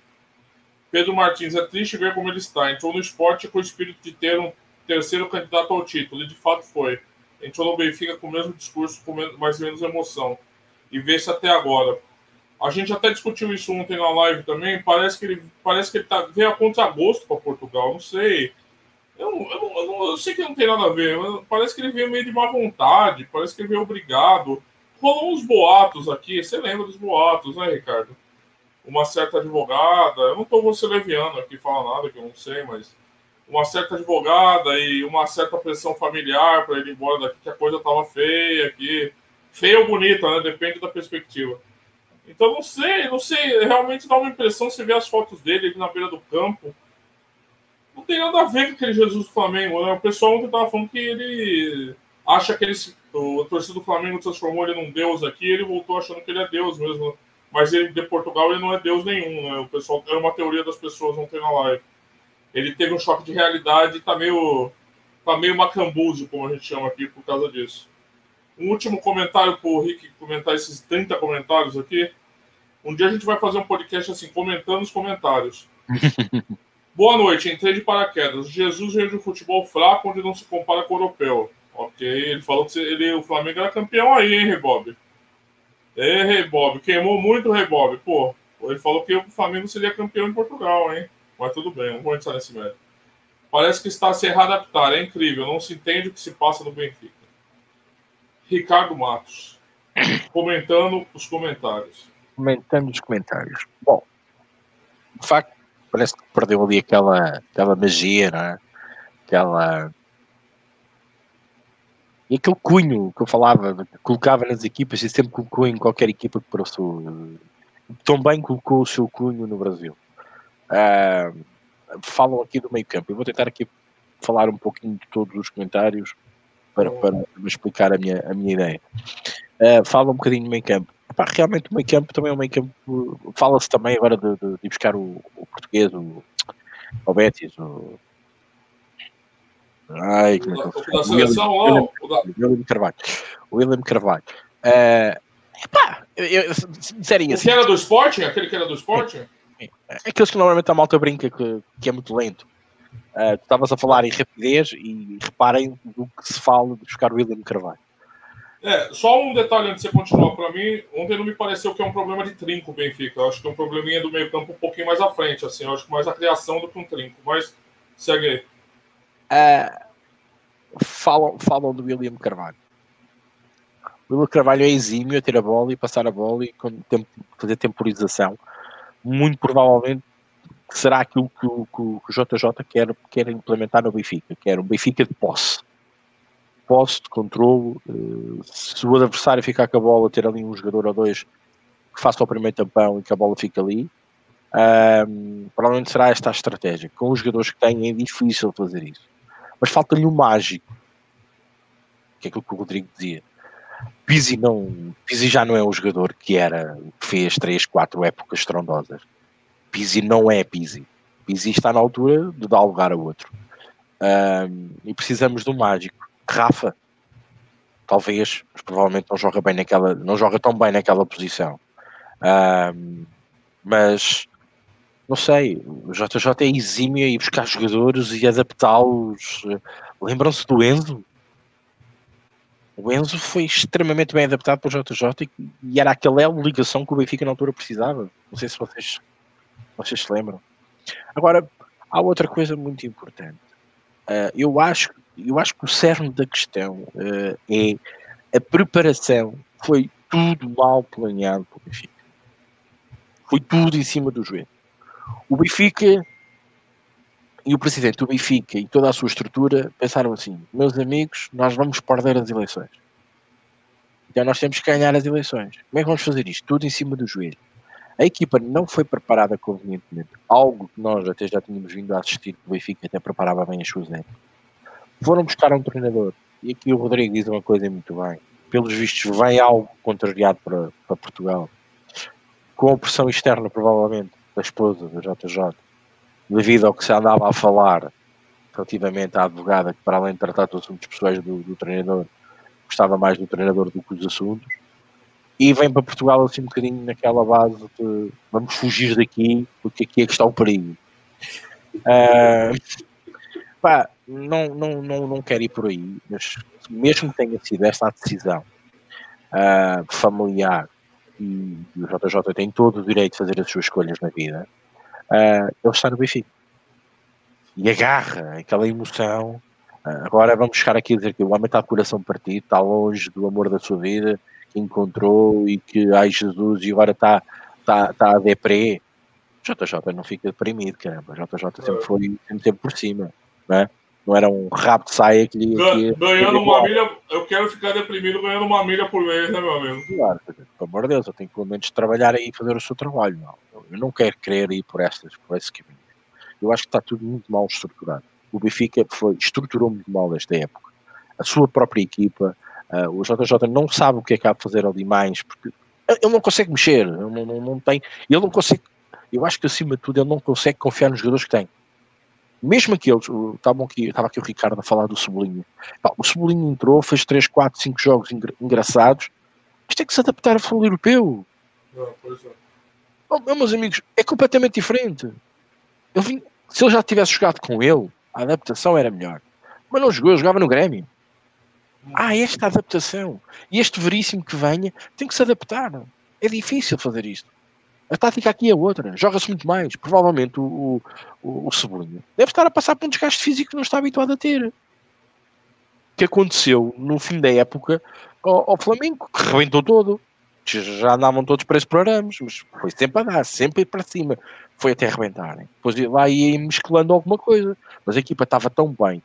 Pedro Martins, é triste ver como ele está. Entrou no esporte com o espírito de ter um terceiro candidato ao título, e de fato foi entrou no Benfica com o mesmo discurso, com mais ou menos emoção. E vê-se até agora. A gente até discutiu isso ontem na live também. Parece que ele, parece que ele tá, veio a contragosto para Portugal. Não sei. Eu, eu, eu, eu, sei que não tem nada a ver. Parece que ele veio meio de má vontade. Parece que ele veio obrigado. Rolou uns boatos aqui. Você lembra dos boatos, né, Ricardo? Uma certa advogada. Eu não estou você leviano aqui falar nada que eu não sei, mas uma certa advogada e uma certa pressão familiar para ele ir embora daqui, que a coisa estava feia aqui. Feia ou bonita, né? Depende da perspectiva. Então, não sei, não sei. Realmente dá uma impressão, se vê as fotos dele na beira do campo. Não tem nada a ver com aquele Jesus do Flamengo, né? O pessoal ontem estava falando que ele acha que ele, o torcedor do Flamengo transformou ele num deus aqui ele voltou achando que ele é deus mesmo. Mas ele de Portugal ele não é deus nenhum, né? O pessoal era uma teoria das pessoas ontem na live ele teve um choque de realidade e tá meio, tá meio macambuzo, como a gente chama aqui, por causa disso. Um último comentário para o Rick comentar esses 30 comentários aqui. Um dia a gente vai fazer um podcast assim, comentando os comentários. Boa noite, entrei de paraquedas. Jesus veio de um futebol fraco onde não se compara com o europeu. Ok, ele falou que ele, o Flamengo era campeão aí, hein, Rebob? É, Rebob, queimou muito o Rebob. Pô, ele falou que o Flamengo seria campeão em Portugal, hein? Mas tudo bem, não vou entrar nesse mérito. Parece que está a se readaptar, é incrível, não se entende o que se passa no Benfica. Ricardo Matos, comentando os comentários. Comentando os comentários. Bom, de facto, parece que perdeu ali aquela, aquela magia, não é? Aquela. E aquele cunho que eu falava, que colocava nas equipas e sempre colocou em qualquer equipa que passou. Também colocou o seu cunho no Brasil. Uh, falam aqui do meio campo. Eu vou tentar aqui falar um pouquinho de todos os comentários para, para explicar a minha, a minha ideia. Uh, fala um bocadinho do meio campo. Epá, realmente o meio campo também é um meio campo. Fala-se também agora de, de, de buscar o, o, português, o, o Betis, o. Ai, como é que o, seleção, William, William Carvalho. William Carvalho. Uh, epá, eu, eu, disserem assim. O que era do Sporting? Aquele que era do Sporting? É aqueles que normalmente a malta brinca que, que é muito lento. Uh, tu estavas a falar em rapidez e reparem do que se fala de buscar o William Carvalho. É, só um detalhe antes de você continuar para mim. Ontem não me pareceu que é um problema de trinco, Benfica. Eu acho que é um probleminha do meio-campo um pouquinho mais à frente. Assim, eu acho que mais a criação do que um trinco. Mas segue aí. Uh, falam, falam do William Carvalho. O William Carvalho é exímio a ter a bola e passar a bola e fazer temporização muito provavelmente será aquilo que o, que o JJ quer, quer implementar no Benfica, que era um Benfica de posse. Posse, de controle, eh, se o adversário ficar com a bola, ter ali um jogador ou dois que faça o primeiro tampão e que a bola fique ali, um, provavelmente será esta a estratégia. Com os jogadores que têm é difícil fazer isso. Mas falta-lhe o mágico, que é aquilo que o Rodrigo dizia. Pizzi não, Pizzi já não é o jogador que era, que fez 3, 4 épocas estrondosas. Pizzi não é Pizzi. Pizzi está na altura de dar lugar a outro. Um, e precisamos um mágico. Rafa, talvez, mas provavelmente não joga bem naquela, não joga tão bem naquela posição. Um, mas não sei, o JJ é exímio ir buscar jogadores e adaptá-los. Lembram-se do Enzo? O Enzo foi extremamente bem adaptado para o JJ e, e era aquela ligação que o Benfica na altura precisava. Não sei se vocês, vocês se lembram. Agora, há outra coisa muito importante. Uh, eu, acho, eu acho que o cerne da questão uh, é a preparação. Foi tudo mal planeado pelo Benfica. Foi tudo em cima do joelho. O Benfica e o presidente do Benfica e toda a sua estrutura pensaram assim: meus amigos, nós vamos perder as eleições. Então nós temos que ganhar as eleições. Como é que vamos fazer isto? Tudo em cima do joelho. A equipa não foi preparada convenientemente, algo que nós até já tínhamos vindo a assistir, que o Benfica até preparava bem as suas épocas. Foram buscar um treinador, e aqui o Rodrigo diz uma coisa muito bem. Pelos vistos, vem algo contrariado para, para Portugal, com a pressão externa, provavelmente, da esposa do JJ, devido ao que se andava a falar relativamente à advogada, que para além de tratar dos assuntos pessoais do, do treinador, gostava mais do treinador do que dos assuntos, e vem para Portugal assim um bocadinho naquela base de vamos fugir daqui, porque aqui é que está o perigo. Uh, pá, não, não, não, não quero ir por aí, mas mesmo que tenha sido esta a decisão uh, familiar e o JJ tem todo o direito de fazer as suas escolhas na vida, uh, ele está no Benfica. E agarra aquela emoção. Uh, agora vamos chegar aqui a dizer que o homem está de coração partido, está longe do amor da sua vida, que encontrou e que, ai Jesus, e agora está, está, está a deprê. JJ não fica deprimido, caramba. JJ sempre foi sempre, sempre por cima, não é? Não era um rabo de saia que lhe. Que, ganhando uma milha, eu quero ficar deprimido ganhando uma milha por mês, né, meu amigo? Claro, pelo amor de Deus, eu tenho pelo menos trabalhar aí e fazer o seu trabalho. Não. Eu não quero querer ir por, estas, por esse caminho. Eu acho que está tudo muito mal estruturado. O Benfica foi, estruturou muito mal esta época. A sua própria equipa, uh, o JJ não sabe o que é que há de fazer ali mais, porque ele não consegue mexer, não, não, não tem, ele não consegue, eu acho que acima de tudo ele não consegue confiar nos jogadores que tem mesmo aqueles, estavam aqui, estava aqui o Ricardo a falar do Cebolinha. o Cebolinha entrou, fez 3, 4, 5 jogos engraçados, mas tem que se adaptar ao futebol europeu. Não, pois é. Oh, meus amigos, é completamente diferente. Eu vim, se ele já tivesse jogado com ele, a adaptação era melhor. Mas não jogou, jogava no Grêmio. Ah, esta adaptação. E este veríssimo que venha tem que se adaptar. É difícil fazer isto. A tática aqui é outra, joga-se muito mais. Provavelmente o, o, o Cebolinha deve estar a passar por um desgaste físico que não está habituado a ter. Que aconteceu no fim da época ao, ao Flamengo, que rebentou todo. Já andavam todos presos por arames, mas foi sempre a dar, sempre para cima. Foi até arrebentarem. Depois lá ia mesclando alguma coisa. Mas a equipa estava tão bem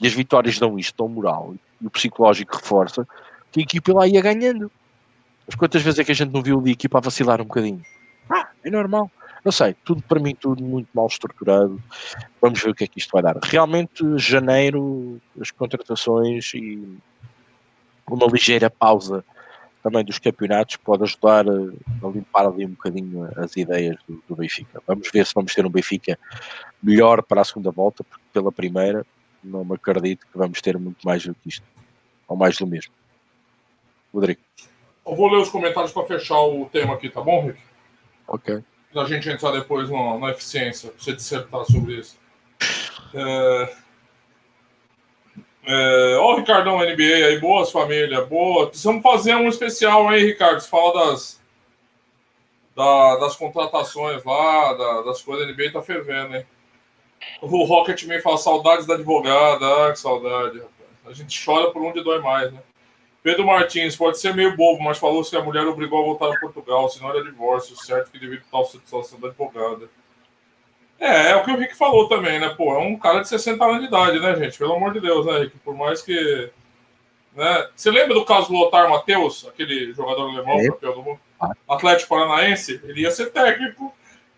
e as vitórias dão isto, dão moral e o psicológico reforça que a equipa lá ia ganhando. Mas quantas vezes é que a gente não viu ali a equipa a vacilar um bocadinho? Ah, é normal. Não sei, tudo para mim, tudo muito mal estruturado. Vamos ver o que é que isto vai dar. Realmente, janeiro, as contratações e uma ligeira pausa também dos campeonatos pode ajudar a, limpar ali um bocadinho as ideias do, do, Benfica. Vamos ver se vamos ter um Benfica melhor para a segunda volta, porque pela primeira não me acredito que vamos ter muito mais do que isto, ou mais do mesmo. Rodrigo. Eu vou ler os comentários para fechar o tema aqui, tá bom, Rick? Ok. Pra gente entrar depois na, na eficiência, pra você dissertar sobre isso. É... É... Ó, o Ricardão NBA aí, boas família, boa. Precisamos fazer um especial aí, Ricardo. Você fala das, da, das contratações lá, da, das coisas da NBA, tá fervendo, hein? O Rocket me fala saudades da advogada. Ah, que saudade, rapaz. A gente chora por onde dói mais, né? Pedro Martins, pode ser meio bobo, mas falou que a mulher obrigou a voltar a Portugal, senão era divórcio, certo que devido a tal situação da advogada. É, é o que o Rick falou também, né? Pô, é um cara de 60 anos de idade, né, gente? Pelo amor de Deus, né, Rick? Por mais que. Né? Você lembra do caso do Lothar Matheus, aquele jogador alemão, é. campeão do mundo? Atlético Paranaense? Ele ia ser técnico.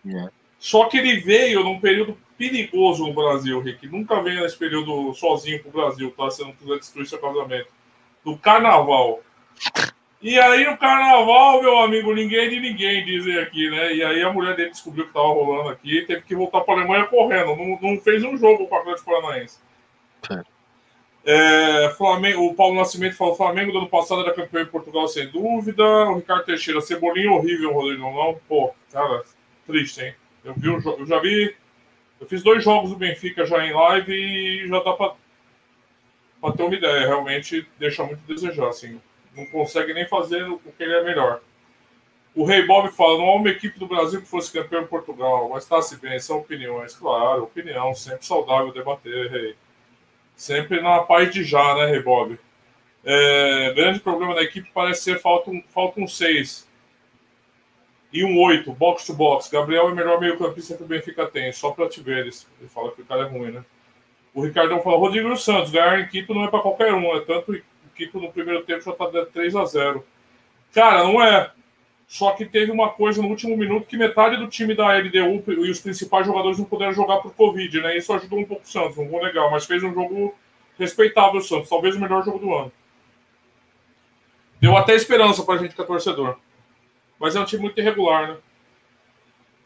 É. Só que ele veio num período perigoso no Brasil, Rick. Nunca veio nesse período sozinho pro Brasil, tá? Você não quiser destruir seu casamento do carnaval. E aí no carnaval, meu amigo, ninguém de ninguém, dizem aqui, né? E aí a mulher dele descobriu que tava rolando aqui teve que voltar para a Alemanha correndo. Não, não fez um jogo com o Atlético Paranaense. É, Flamengo, o Paulo Nascimento falou: Flamengo do ano passado era campeão em Portugal, sem dúvida. O Ricardo Teixeira, Cebolinha horrível, Rodrigo. Não, pô, cara, triste, hein? Eu, vi o, eu já vi. Eu fiz dois jogos do Benfica já em live e já dá para ter uma ideia. Realmente deixa muito a desejar, assim não consegue nem fazer o que ele é melhor. O Rei Bob fala: não há uma equipe do Brasil que fosse campeão em Portugal, mas está-se bem, são opiniões. Claro, opinião, sempre saudável debater, Rei. Sempre na paz de já, né, Rei Bob? É, grande problema da equipe parece ser falta um, falta um seis e um oito, box to box. Gabriel é o melhor meio-campista que o Benfica tem, só para te ver. Ele fala que o cara é ruim, né? O Ricardão fala: Rodrigo Santos, ganhar em Quito não é para qualquer um, é tanto Kiko no primeiro tempo já tá dando 3 a 0 Cara, não é. Só que teve uma coisa no último minuto que metade do time da LDU e os principais jogadores não puderam jogar por Covid, né? Isso ajudou um pouco o Santos, não vou negar, mas fez um jogo respeitável o Santos, talvez o melhor jogo do ano. Deu até esperança pra gente que é torcedor. Mas é um time muito irregular, né?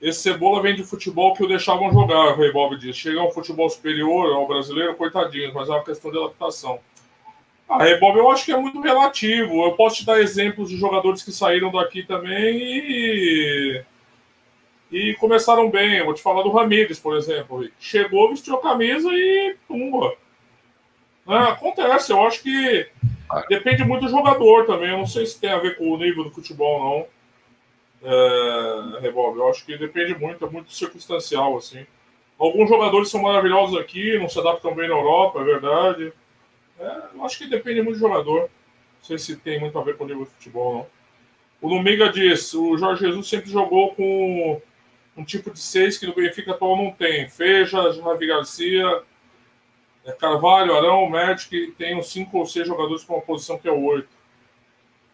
Esse Cebola vem de futebol que o deixavam jogar, o Rei Bob diz. Chega a um futebol superior ao brasileiro, coitadinho, mas é uma questão de adaptação. A Rebob eu acho que é muito relativo. Eu posso te dar exemplos de jogadores que saíram daqui também e, e começaram bem. Eu vou te falar do Ramires, por exemplo. Chegou, vestiu a camisa e pumba. É, acontece, eu acho que depende muito do jogador também. Eu não sei se tem a ver com o nível do futebol, não. É, eu acho que depende muito, é muito circunstancial, assim. Alguns jogadores são maravilhosos aqui, não se adaptam bem na Europa, é verdade. É, eu acho que depende muito do jogador. Não sei se tem muito a ver com o nível de futebol, não. O Numiga diz: o Jorge Jesus sempre jogou com um tipo de seis que no Benfica atual não tem. Feja, Javi Garcia, é, Carvalho, Arão, Magic, tem uns cinco ou seis jogadores com uma posição que é oito.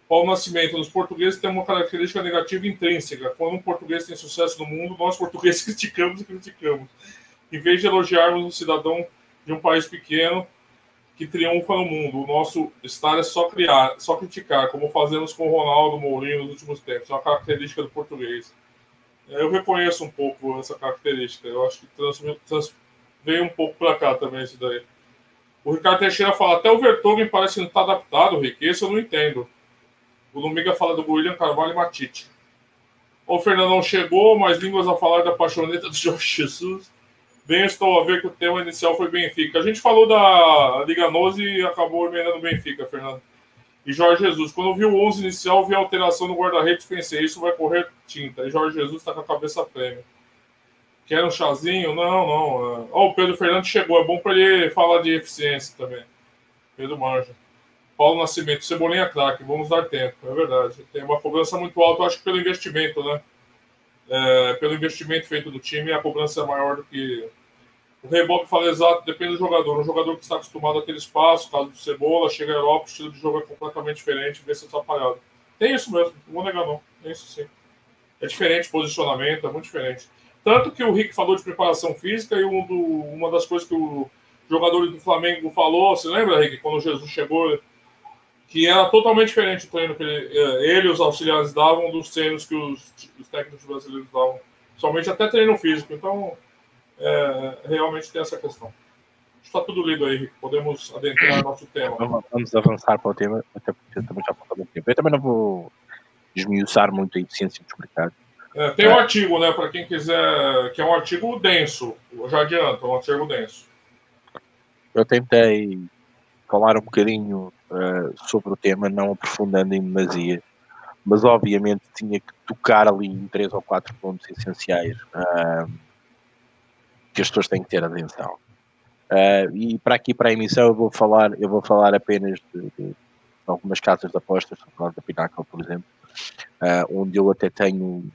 Paulo Nascimento, nos portugueses tem uma característica negativa intrínseca. Quando um português tem sucesso no mundo, nós portugueses criticamos e criticamos. Em vez de elogiarmos um cidadão de um país pequeno, que triunfa no mundo. O nosso estar é só criar, só criticar, como fazemos com o Ronaldo Mourinho nos últimos tempos. É uma característica do português. Eu reconheço um pouco essa característica. Eu acho que trans, trans, veio um pouco para cá também isso daí. O Ricardo Teixeira fala, até o Vertogen parece que não está adaptado, Rick. Esse eu não entendo. O Lumiga fala do William Carvalho e Matite. O Fernandão chegou, mais línguas a falar da paixoneta do Jorge Jesus. Bem, estou a ver que o tema inicial foi Benfica. A gente falou da Liga 12 e acabou emendando Benfica, Fernando. E Jorge Jesus. Quando vi o 11 inicial, vi a alteração no guarda-redes, pensei, isso vai correr tinta. E Jorge Jesus está com a cabeça prêmio. Quer um chazinho? Não, não. Ó, oh, o Pedro Fernandes chegou. É bom para ele falar de eficiência também. Pedro Manja. Paulo Nascimento. Cebolinha craque. Vamos dar tempo. É verdade. Tem uma cobrança muito alta, acho que pelo investimento, né? é, pelo investimento feito do time, a cobrança é maior do que. O Rebob fala exato, depende do jogador. Um jogador que está acostumado ter espaço, caso do Cebola, chega à Europa, o estilo de jogo é completamente diferente, vê se atrapalhado. Tem isso mesmo, não vou negar não. Tem isso sim. É diferente, posicionamento, é muito diferente. Tanto que o Rick falou de preparação física e um do, uma das coisas que o jogador do Flamengo falou, você lembra, Rick, quando o Jesus chegou, que era totalmente diferente o treino que ele, é, ele e os auxiliares davam dos treinos que os, os técnicos brasileiros davam, somente até treino físico. Então, é, realmente tem essa questão. Está tudo lido aí, Rico. Podemos adentrar nosso tema. Vamos, avançar para o tema, até porque também já falta muito tempo. Eu também não vou desmiuçar muito a eficiência de explicar. É, tem é. um artigo, né, para quem quiser, que é um artigo denso. Eu já adianto, é um artigo denso. Eu tentei falar um bocadinho uh, sobre o tema, não aprofundando em demasia, mas obviamente tinha que tocar ali em três ou quatro pontos essenciais uh, que as pessoas têm que ter atenção. Uh, e para aqui, para a emissão, eu vou falar, eu vou falar apenas de, de algumas casas de apostas, vou falar da Pinnacle, por exemplo, onde eu até tenho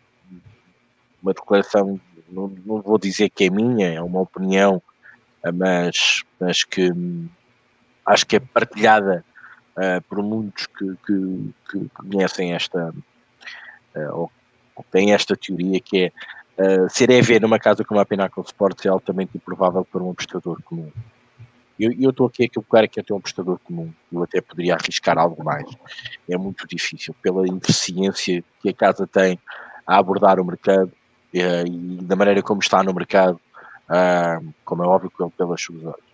uma declaração, não, não, vou dizer que é minha, é uma opinião, mas, mas que acho que é partilhada uh, por muitos que, que, que, conhecem esta, uh, ou, ou têm esta teoria, que é uh, ser EV numa casa como a Pinnacle Sports é altamente improvável para um apostador comum. eu estou aqui a calcular que até um apostador comum, eu até poderia arriscar algo mais. É muito difícil, pela ineficiência que a casa tem a abordar o mercado uh, e da maneira como está no mercado, uh, como é óbvio, pelas suas.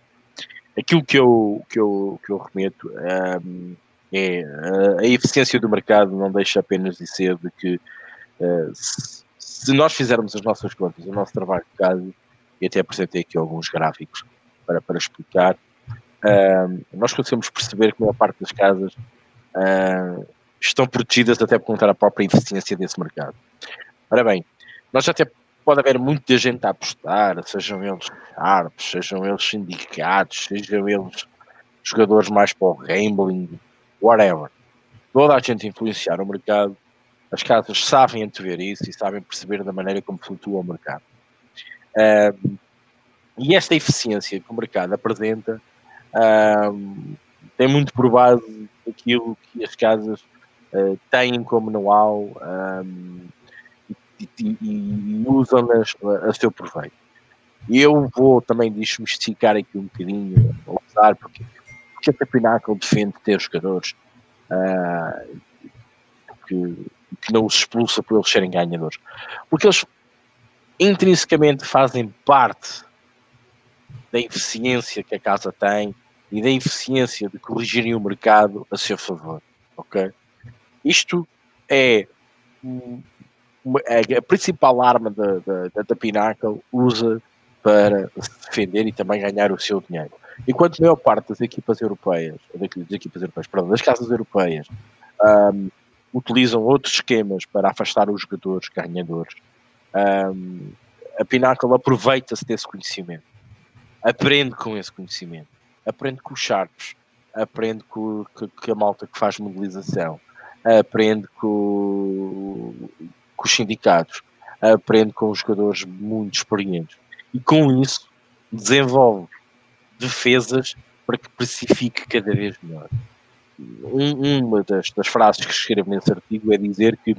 Aquilo que eu, que eu, que eu remeto um, é a eficiência do mercado não deixa apenas de ser de que se, se nós fizermos as nossas contas, o nosso trabalho de casa, e até apresentei aqui alguns gráficos para, para explicar, uh, nós conseguimos perceber que a maior parte das casas uh, estão protegidas até por contar a própria eficiência desse mercado. Ora bem, nós até pode haver muita gente a apostar, sejam eles sharps, sejam eles sindicatos, sejam eles jogadores mais para o gambling, whatever. Toda a gente influenciar o mercado, as casas sabem antever isso e sabem perceber da maneira como flutua o mercado. E esta eficiência que o mercado apresenta tem muito base aquilo que as casas uh, têm como know-how um, e, e, usam-nas a, a, seu proveito. Eu vou também desmistificar aqui um bocadinho, usar, porque, porque a Pinacle defende ter jogadores uh, que, que não os expulsa por eles serem ganhadores. Porque eles intrinsecamente fazem parte da eficiência que a casa tem e da eficiência de corrigirem o mercado a seu favor. Ok? Isto é a principal arma da, da, da Pinnacle usa para se defender e também ganhar o seu dinheiro. Enquanto a maior parte das equipas europeias, das equipas europeias, perdão, das casas europeias, um, utilizam outros esquemas para afastar os jogadores ganhadores, um, a Pinnacle aproveita-se desse conhecimento. Aprende com esse conhecimento, aprende com os Sharps, aprende com, com, com a malta que faz modelização, aprende com, com os sindicatos, aprende com os jogadores muito experientes e com isso desenvolve defesas para que precifique cada vez melhor. Um, uma das, das, frases que escrevo nesse artigo é dizer que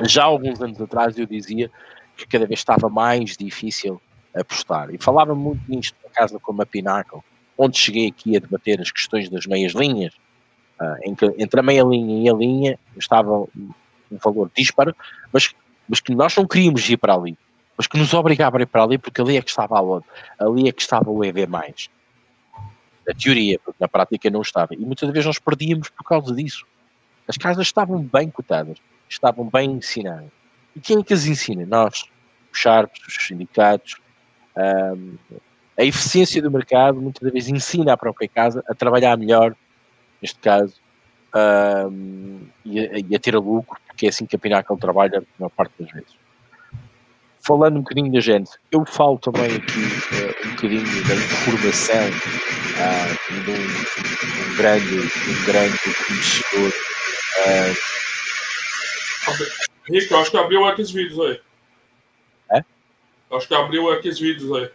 já há alguns anos atrás eu dizia que cada vez estava mais difícil apostar. E falava muito nisto na casa como a Pinnacle, onde cheguei aqui a debater as questões das meias linhas, uh, em que entre a meia linha e a linha estava um valor disparo, mas, mas que nós não queríamos ir para ali, mas que nos obrigava a ir para ali porque ali é que estava a ali é que estava o EV+. Na teoria, porque na prática não estava. E muitas vezes nós perdíamos por causa disso. As casas estavam bem cotadas, estavam bem ensinadas. E quem é que as ensina? Nós, os Sharps, os sindicatos, um, a eficiência do mercado muitas vezes ensina a própria casa a trabalhar melhor, neste caso, um, e, a, e, a, ter lucro, porque é assim que a Pinnacle trabalha na maior parte das vezes. Falando um bocadinho da gente, eu falo também aqui uh, um bocadinho da informação uh, de, um, de, um, grande, de um grande conhecedor. Uh, Rick, eu acho que abriu aqueles vídeos aí. Acho que abriu o Xvideos aí.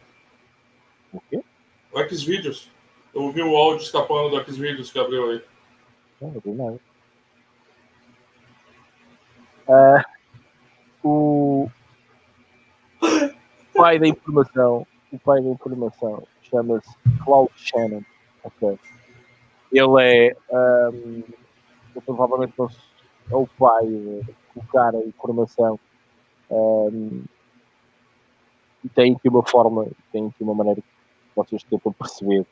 O quê? O Xvideos. Eu ouvi o áudio escapando do Xvideos que abriu aí. Não, não nada. Uh, o pai da informação, o pai da informação chama-se Claude Shannon. Okay. Ele é um, provavelmente é o pai de colocar a informação um, e tem aqui uma forma, tem aqui uma maneira que vocês tentam perceber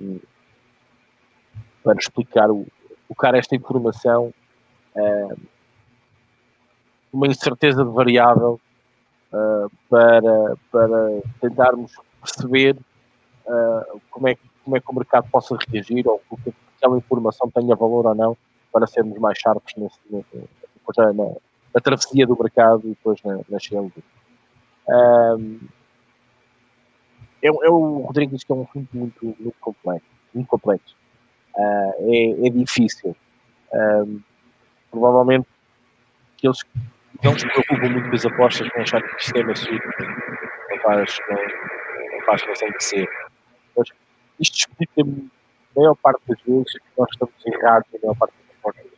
um, para explicar o, colocar esta informação um, uma incerteza de variável uh, para, para tentarmos perceber uh, como, é, como é que o mercado possa reagir ou que aquela informação tenha valor ou não para sermos mais sharps nesse, nesse, na, na, travessia do mercado e depois na, na um, é, é, o Rodrigo diz que é um assunto muito, muito complexo. Muito complexo. Uh, é, é, difícil. Um, provavelmente que eles não se preocupam muito com as apostas vão achar que o sistema sul não faz, não, não faz razão de ser. Mas isto explica a maior parte das vezes que nós estamos errados na maior parte das apostas.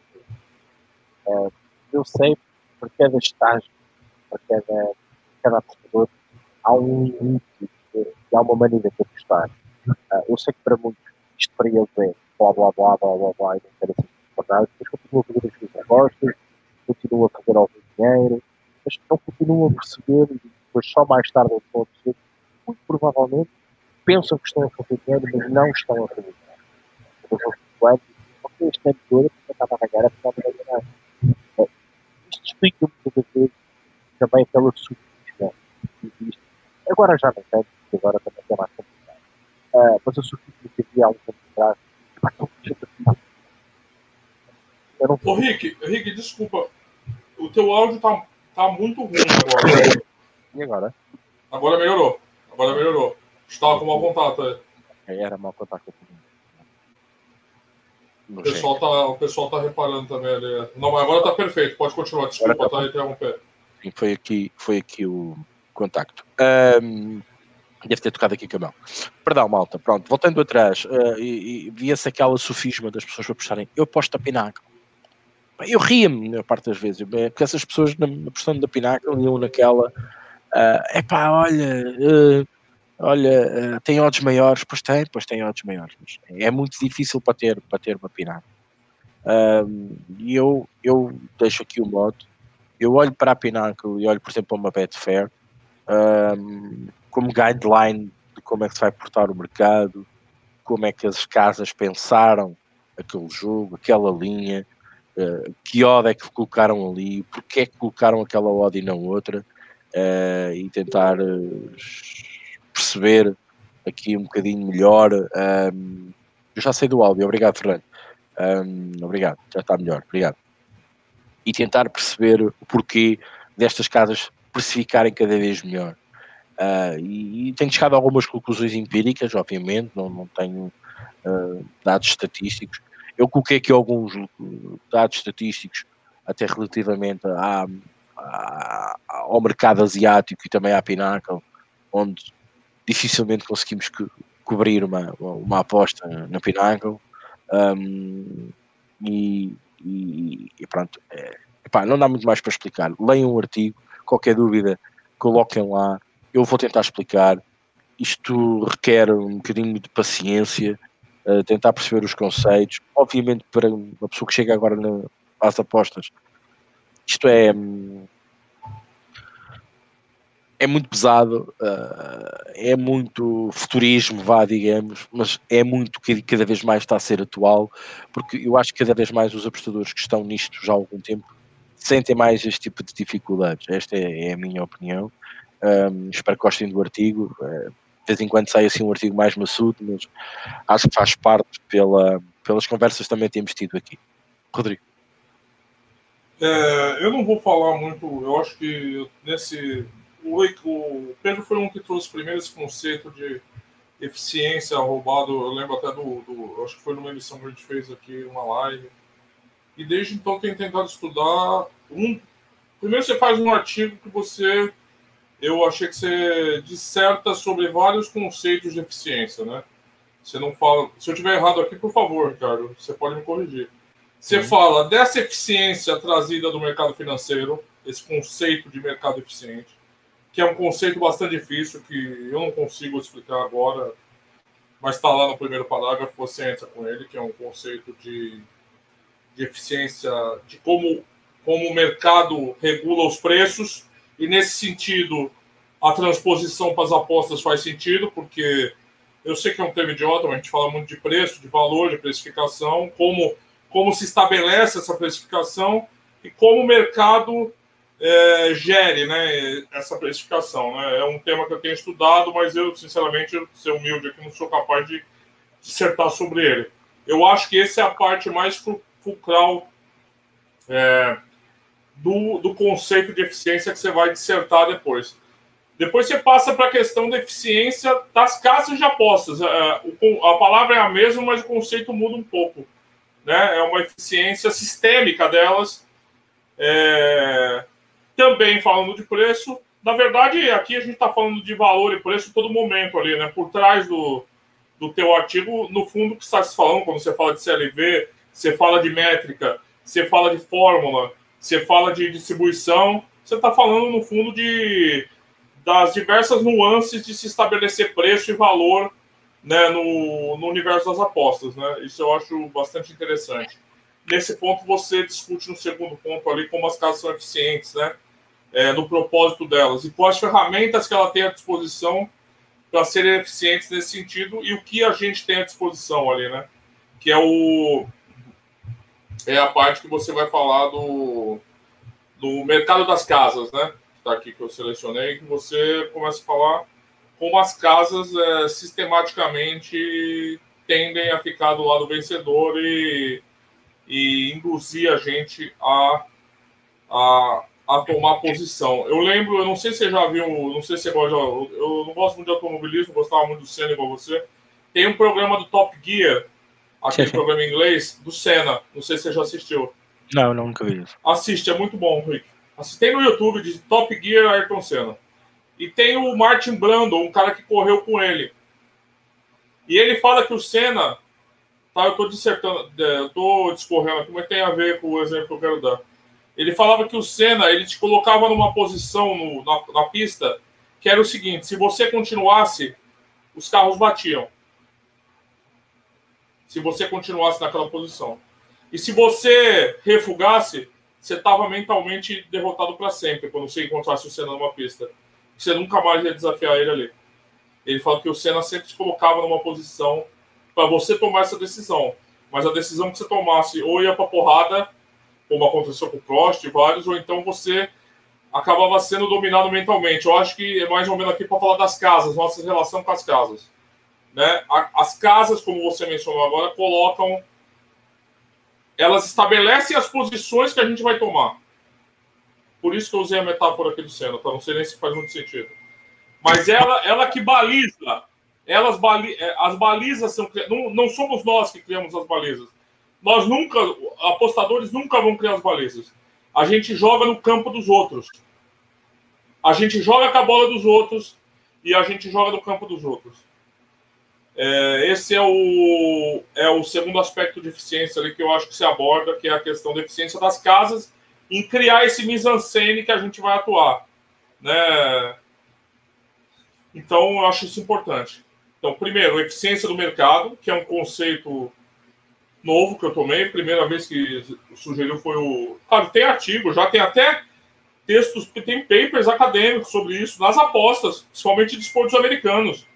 Uh, eu sei, para cada estágio, para cada cada apostador há um limite, há uma maneira de apostar. Uh, eu sei que para muitos isto para eles é blá blá blá blá blá blá e não quero assim mas continua a fazer as suas propostas, continua a fazer algum dinheiro, mas não continua a perceber e depois só mais tarde vão perceber muito provavelmente pensam que estão a fazer dinheiro, mas não estão a fazer dinheiro. Depois vão flutuando e este ano todo porque estava a ganhar, afinal não ganha nada. Isto explica muitas vezes também aquela sofisma que existe. Agora já não tem, porque agora também é mais complicado. Uh, mas a sofisma que havia há um tempo atrás, está com Ô, Rick, Rick, desculpa. O teu áudio tá, tá muito ruim agora. E agora? Agora melhorou. Agora melhorou. Estava com mau contato aí. É, era mau contato. O pessoal, tá, o pessoal tá reparando também ali. Não, mas agora tá perfeito. Pode continuar. Desculpa, tá, tá interrompendo. Sim, foi aqui, foi aqui o contacto. Um, deve ter tocado aqui com a mão. Perdão, malta. Pronto, voltando atrás, uh, e, e via-se aquela sofisma das pessoas para puxarem. Eu posto a Pinaco. Eu ria-me a parte das vezes, porque essas pessoas na, na pressão da Pinaco iam naquela. É uh, pá, olha. Uh, olha, uh, tem odds maiores, pois tem, pois tem odds maiores, é muito difícil para ter, para ter uma Pinaco. E eu, eu deixo aqui o modo, eu olho para a Pinaco e olho, por exemplo, para uma Betfair como guideline de como é que se vai portar o mercado, como é que as casas pensaram aquele jogo, aquela linha, uh, que odd é que colocaram ali, porque é que colocaram aquela odd e não outra, uh, e tentar uh, perceber aqui um bocadinho melhor. Eu já sei do áudio, obrigado, Fernando. Obrigado, já está melhor, obrigado. E tentar perceber o porquê destas casas precificarem cada vez melhor. Uh, e, e, tenho chegado a algumas conclusões empíricas, obviamente, não, não tenho uh, dados estatísticos. Eu coloquei aqui alguns dados estatísticos, até relativamente à, à, ao mercado asiático e também à Pinnacle, onde dificilmente conseguimos co cobrir uma, uma aposta na Pinnacle. Um, e, e, e, pronto, é, epá, não dá muito mais para explicar. Leiam um artigo, qualquer dúvida, coloquem lá. Eu vou tentar explicar. Isto requer um bocadinho de paciência, uh, tentar perceber os conceitos. Obviamente, para uma pessoa que chega agora na, às apostas, isto é. Hum, é muito pesado, uh, é muito futurismo, vá, digamos, mas é muito que cada vez mais está a ser atual, porque eu acho que cada vez mais os apostadores que estão nisto já há algum tempo sentem mais este tipo de dificuldades. Esta é, é a minha opinião. Um, espero que gostem do artigo. Uh, de vez em quando sai assim um artigo mais maçudo, mas acho que faz parte pela, pelas conversas também temos tido aqui. Rodrigo. É, eu não vou falar muito, eu acho que nesse. O, o Pedro foi um que trouxe primeiro esse conceito de eficiência roubado. Eu lembro até do, do. Acho que foi numa emissão que a gente fez aqui, uma live e desde então tenho tentado estudar um. Primeiro você faz um artigo que você, eu achei que você disserta sobre vários conceitos de eficiência, né? Você não fala. Se eu tiver errado aqui, por favor, Ricardo, você pode me corrigir. Você uhum. fala dessa eficiência trazida do mercado financeiro, esse conceito de mercado eficiente, que é um conceito bastante difícil que eu não consigo explicar agora, mas está lá no primeiro parágrafo, você entra com ele, que é um conceito de de eficiência, de como, como o mercado regula os preços, e nesse sentido a transposição para as apostas faz sentido, porque eu sei que é um termo idiota, mas a gente fala muito de preço, de valor, de precificação, como, como se estabelece essa precificação e como o mercado é, gere né, essa precificação. Né? É um tema que eu tenho estudado, mas eu, sinceramente, ser humilde aqui, não sou capaz de dissertar sobre ele. Eu acho que essa é a parte mais fulcral é, do, do conceito de eficiência que você vai dissertar depois. Depois você passa para a questão da eficiência das casas de apostas. É, a palavra é a mesma, mas o conceito muda um pouco. Né? É uma eficiência sistêmica delas. É... Também falando de preço. Na verdade, aqui a gente está falando de valor e preço todo momento ali, né? Por trás do, do teu artigo, no fundo, que está se falando, quando você fala de CLV, você fala de métrica, você fala de fórmula, você fala de distribuição, você está falando, no fundo, de das diversas nuances de se estabelecer preço e valor né, no, no universo das apostas. Né? Isso eu acho bastante interessante. Nesse ponto, você discute no segundo ponto ali como as casas são eficientes, né? É, no propósito delas e quais ferramentas que ela tem à disposição para serem eficientes nesse sentido e o que a gente tem à disposição ali, né? Que é o é a parte que você vai falar do, do mercado das casas, né? Está aqui que eu selecionei, que você começa a falar como as casas é, sistematicamente tendem a ficar do lado vencedor e, e induzir a gente a, a, a tomar posição. Eu lembro, eu não sei se você já viu, não sei se você gosta, eu não gosto muito de automobilismo, gostava muito do Senna igual você. Tem um programa do Top Gear, aquele sim. programa em inglês, do Senna. Não sei se você já assistiu. Não, eu nunca vi isso. Assiste, é muito bom, Rick. Assiste no YouTube de Top Gear Ayrton Senna. E tem o Martin Brando, um cara que correu com ele. E ele fala que o Senna. Tá, eu estou dissertando, é, eu tô discorrendo aqui, mas tem a ver com o exemplo que eu quero dar. Ele falava que o Senna ele te colocava numa posição no, na, na pista que era o seguinte: se você continuasse, os carros batiam. Se você continuasse naquela posição. E se você refugasse, você estava mentalmente derrotado para sempre quando você encontrasse o Senna numa pista. Você nunca mais ia desafiar ele ali. Ele fala que o Senna sempre te colocava numa posição para você tomar essa decisão. Mas a decisão que você tomasse ou ia para porrada, como aconteceu com o Prost e vários, ou então você acabava sendo dominado mentalmente. Eu acho que é mais ou menos aqui para falar das casas, nossa relação com as casas. Né? As casas, como você mencionou agora, colocam elas estabelecem as posições que a gente vai tomar. Por isso que eu usei a metáfora aqui do Senna, tá? Não sei nem se faz muito sentido. Mas ela, ela que baliza. Elas bali, é, as balizas são não, não somos nós que criamos as balizas. Nós nunca, apostadores nunca vão criar as balizas. A gente joga no campo dos outros. A gente joga com a bola dos outros e a gente joga no campo dos outros. É, esse é o, é o segundo aspecto de eficiência ali que eu acho que se aborda, que é a questão da eficiência das casas em criar esse mise-en-scène que a gente vai atuar. Né? Então, eu acho isso importante. Então, primeiro, eficiência do mercado, que é um conceito novo que eu tomei. Primeira vez que sugeriu foi o. Claro, tem artigo, já tem até textos, tem papers acadêmicos sobre isso, nas apostas, principalmente de esportes americanos.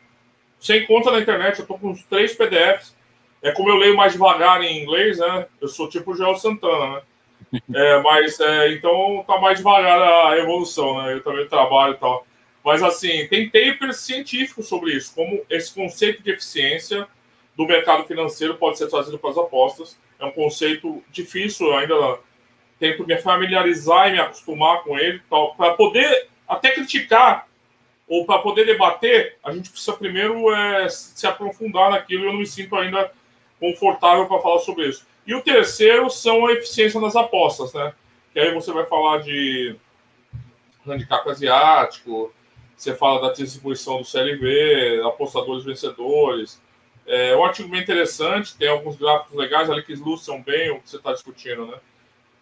Você encontra na internet, eu estou com uns três PDFs. É como eu leio mais devagar em inglês, né? Eu sou tipo o Joel Santana, né? É, mas é, então tá mais devagar a evolução, né? Eu também trabalho e tal. Mas assim, tem papers científicos sobre isso, como esse conceito de eficiência do mercado financeiro pode ser trazido para as apostas. É um conceito difícil, ainda tento me familiarizar e me acostumar com ele, para poder até criticar ou para poder debater, a gente precisa primeiro é, se aprofundar naquilo eu não me sinto ainda confortável para falar sobre isso. E o terceiro são a eficiência nas apostas, né? Que aí você vai falar de handicap asiático, você fala da distribuição do CLV, apostadores vencedores. É um artigo bem interessante, tem alguns gráficos legais ali que ilustram bem o que você está discutindo, né?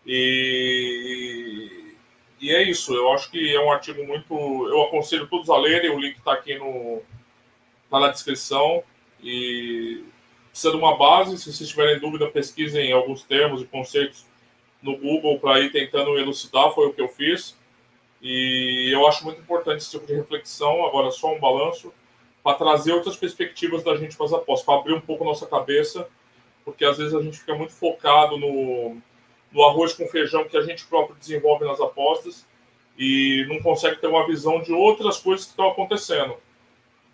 E, e é isso, eu acho que é um artigo muito. Eu aconselho todos a lerem, o link está aqui no, tá na descrição. E precisa de uma base. Se vocês tiverem dúvida, pesquisem alguns termos e conceitos no Google para ir tentando elucidar. Foi o que eu fiz. E eu acho muito importante esse tipo de reflexão. Agora, só um balanço para trazer outras perspectivas da gente para as apostas, para abrir um pouco nossa cabeça, porque às vezes a gente fica muito focado no, no arroz com feijão que a gente próprio desenvolve nas apostas e não consegue ter uma visão de outras coisas que estão acontecendo.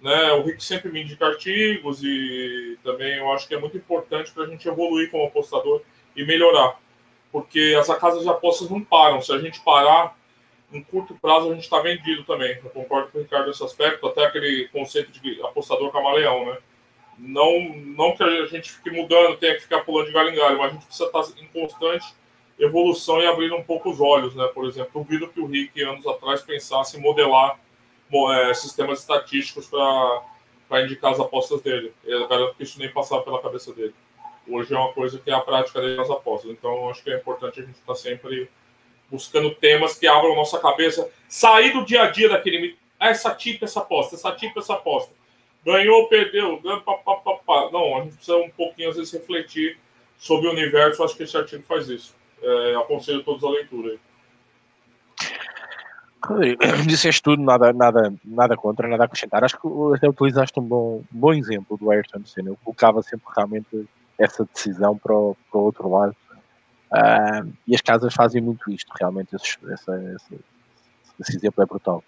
Né? O Rick sempre me indica artigos e também eu acho que é muito importante para a gente evoluir como apostador e melhorar. Porque as casas de apostas não param. Se a gente parar, em curto prazo a gente está vendido também. Eu concordo com o Ricardo nesse aspecto, até aquele conceito de apostador camaleão, né? Não, não que a gente fique mudando, tenha que ficar pulando de galho em galho, mas a gente precisa estar tá em constante evolução e abrindo um pouco os olhos, né? Por exemplo, duvido que o Rick, anos atrás, pensasse em modelar é, sistemas estatísticos para indicar as apostas dele. Eu garanto que isso nem passava pela cabeça dele. Hoje é uma coisa que é a prática dele nas apostas. Então, acho que é importante a gente estar tá sempre buscando temas que abram nossa cabeça, sair do dia a dia daquele. Ah, essa tipo, essa aposta, essa tipo, essa aposta. ganhou, perdeu, ganhou, pá, pá, pá, pá. Não, a gente precisa um pouquinho, às vezes, refletir sobre o universo. Acho que esse artigo faz isso. É, aconselho todos a leitura. Disseste tudo, nada, nada, nada contra, nada a acrescentar. Acho que até utilizaste um bom, bom exemplo do Ayrton Senna. Eu colocava sempre realmente essa decisão para o, para o outro lado. Uh, e as casas fazem muito isto, realmente. Esse, esse, esse, exemplo é brutal.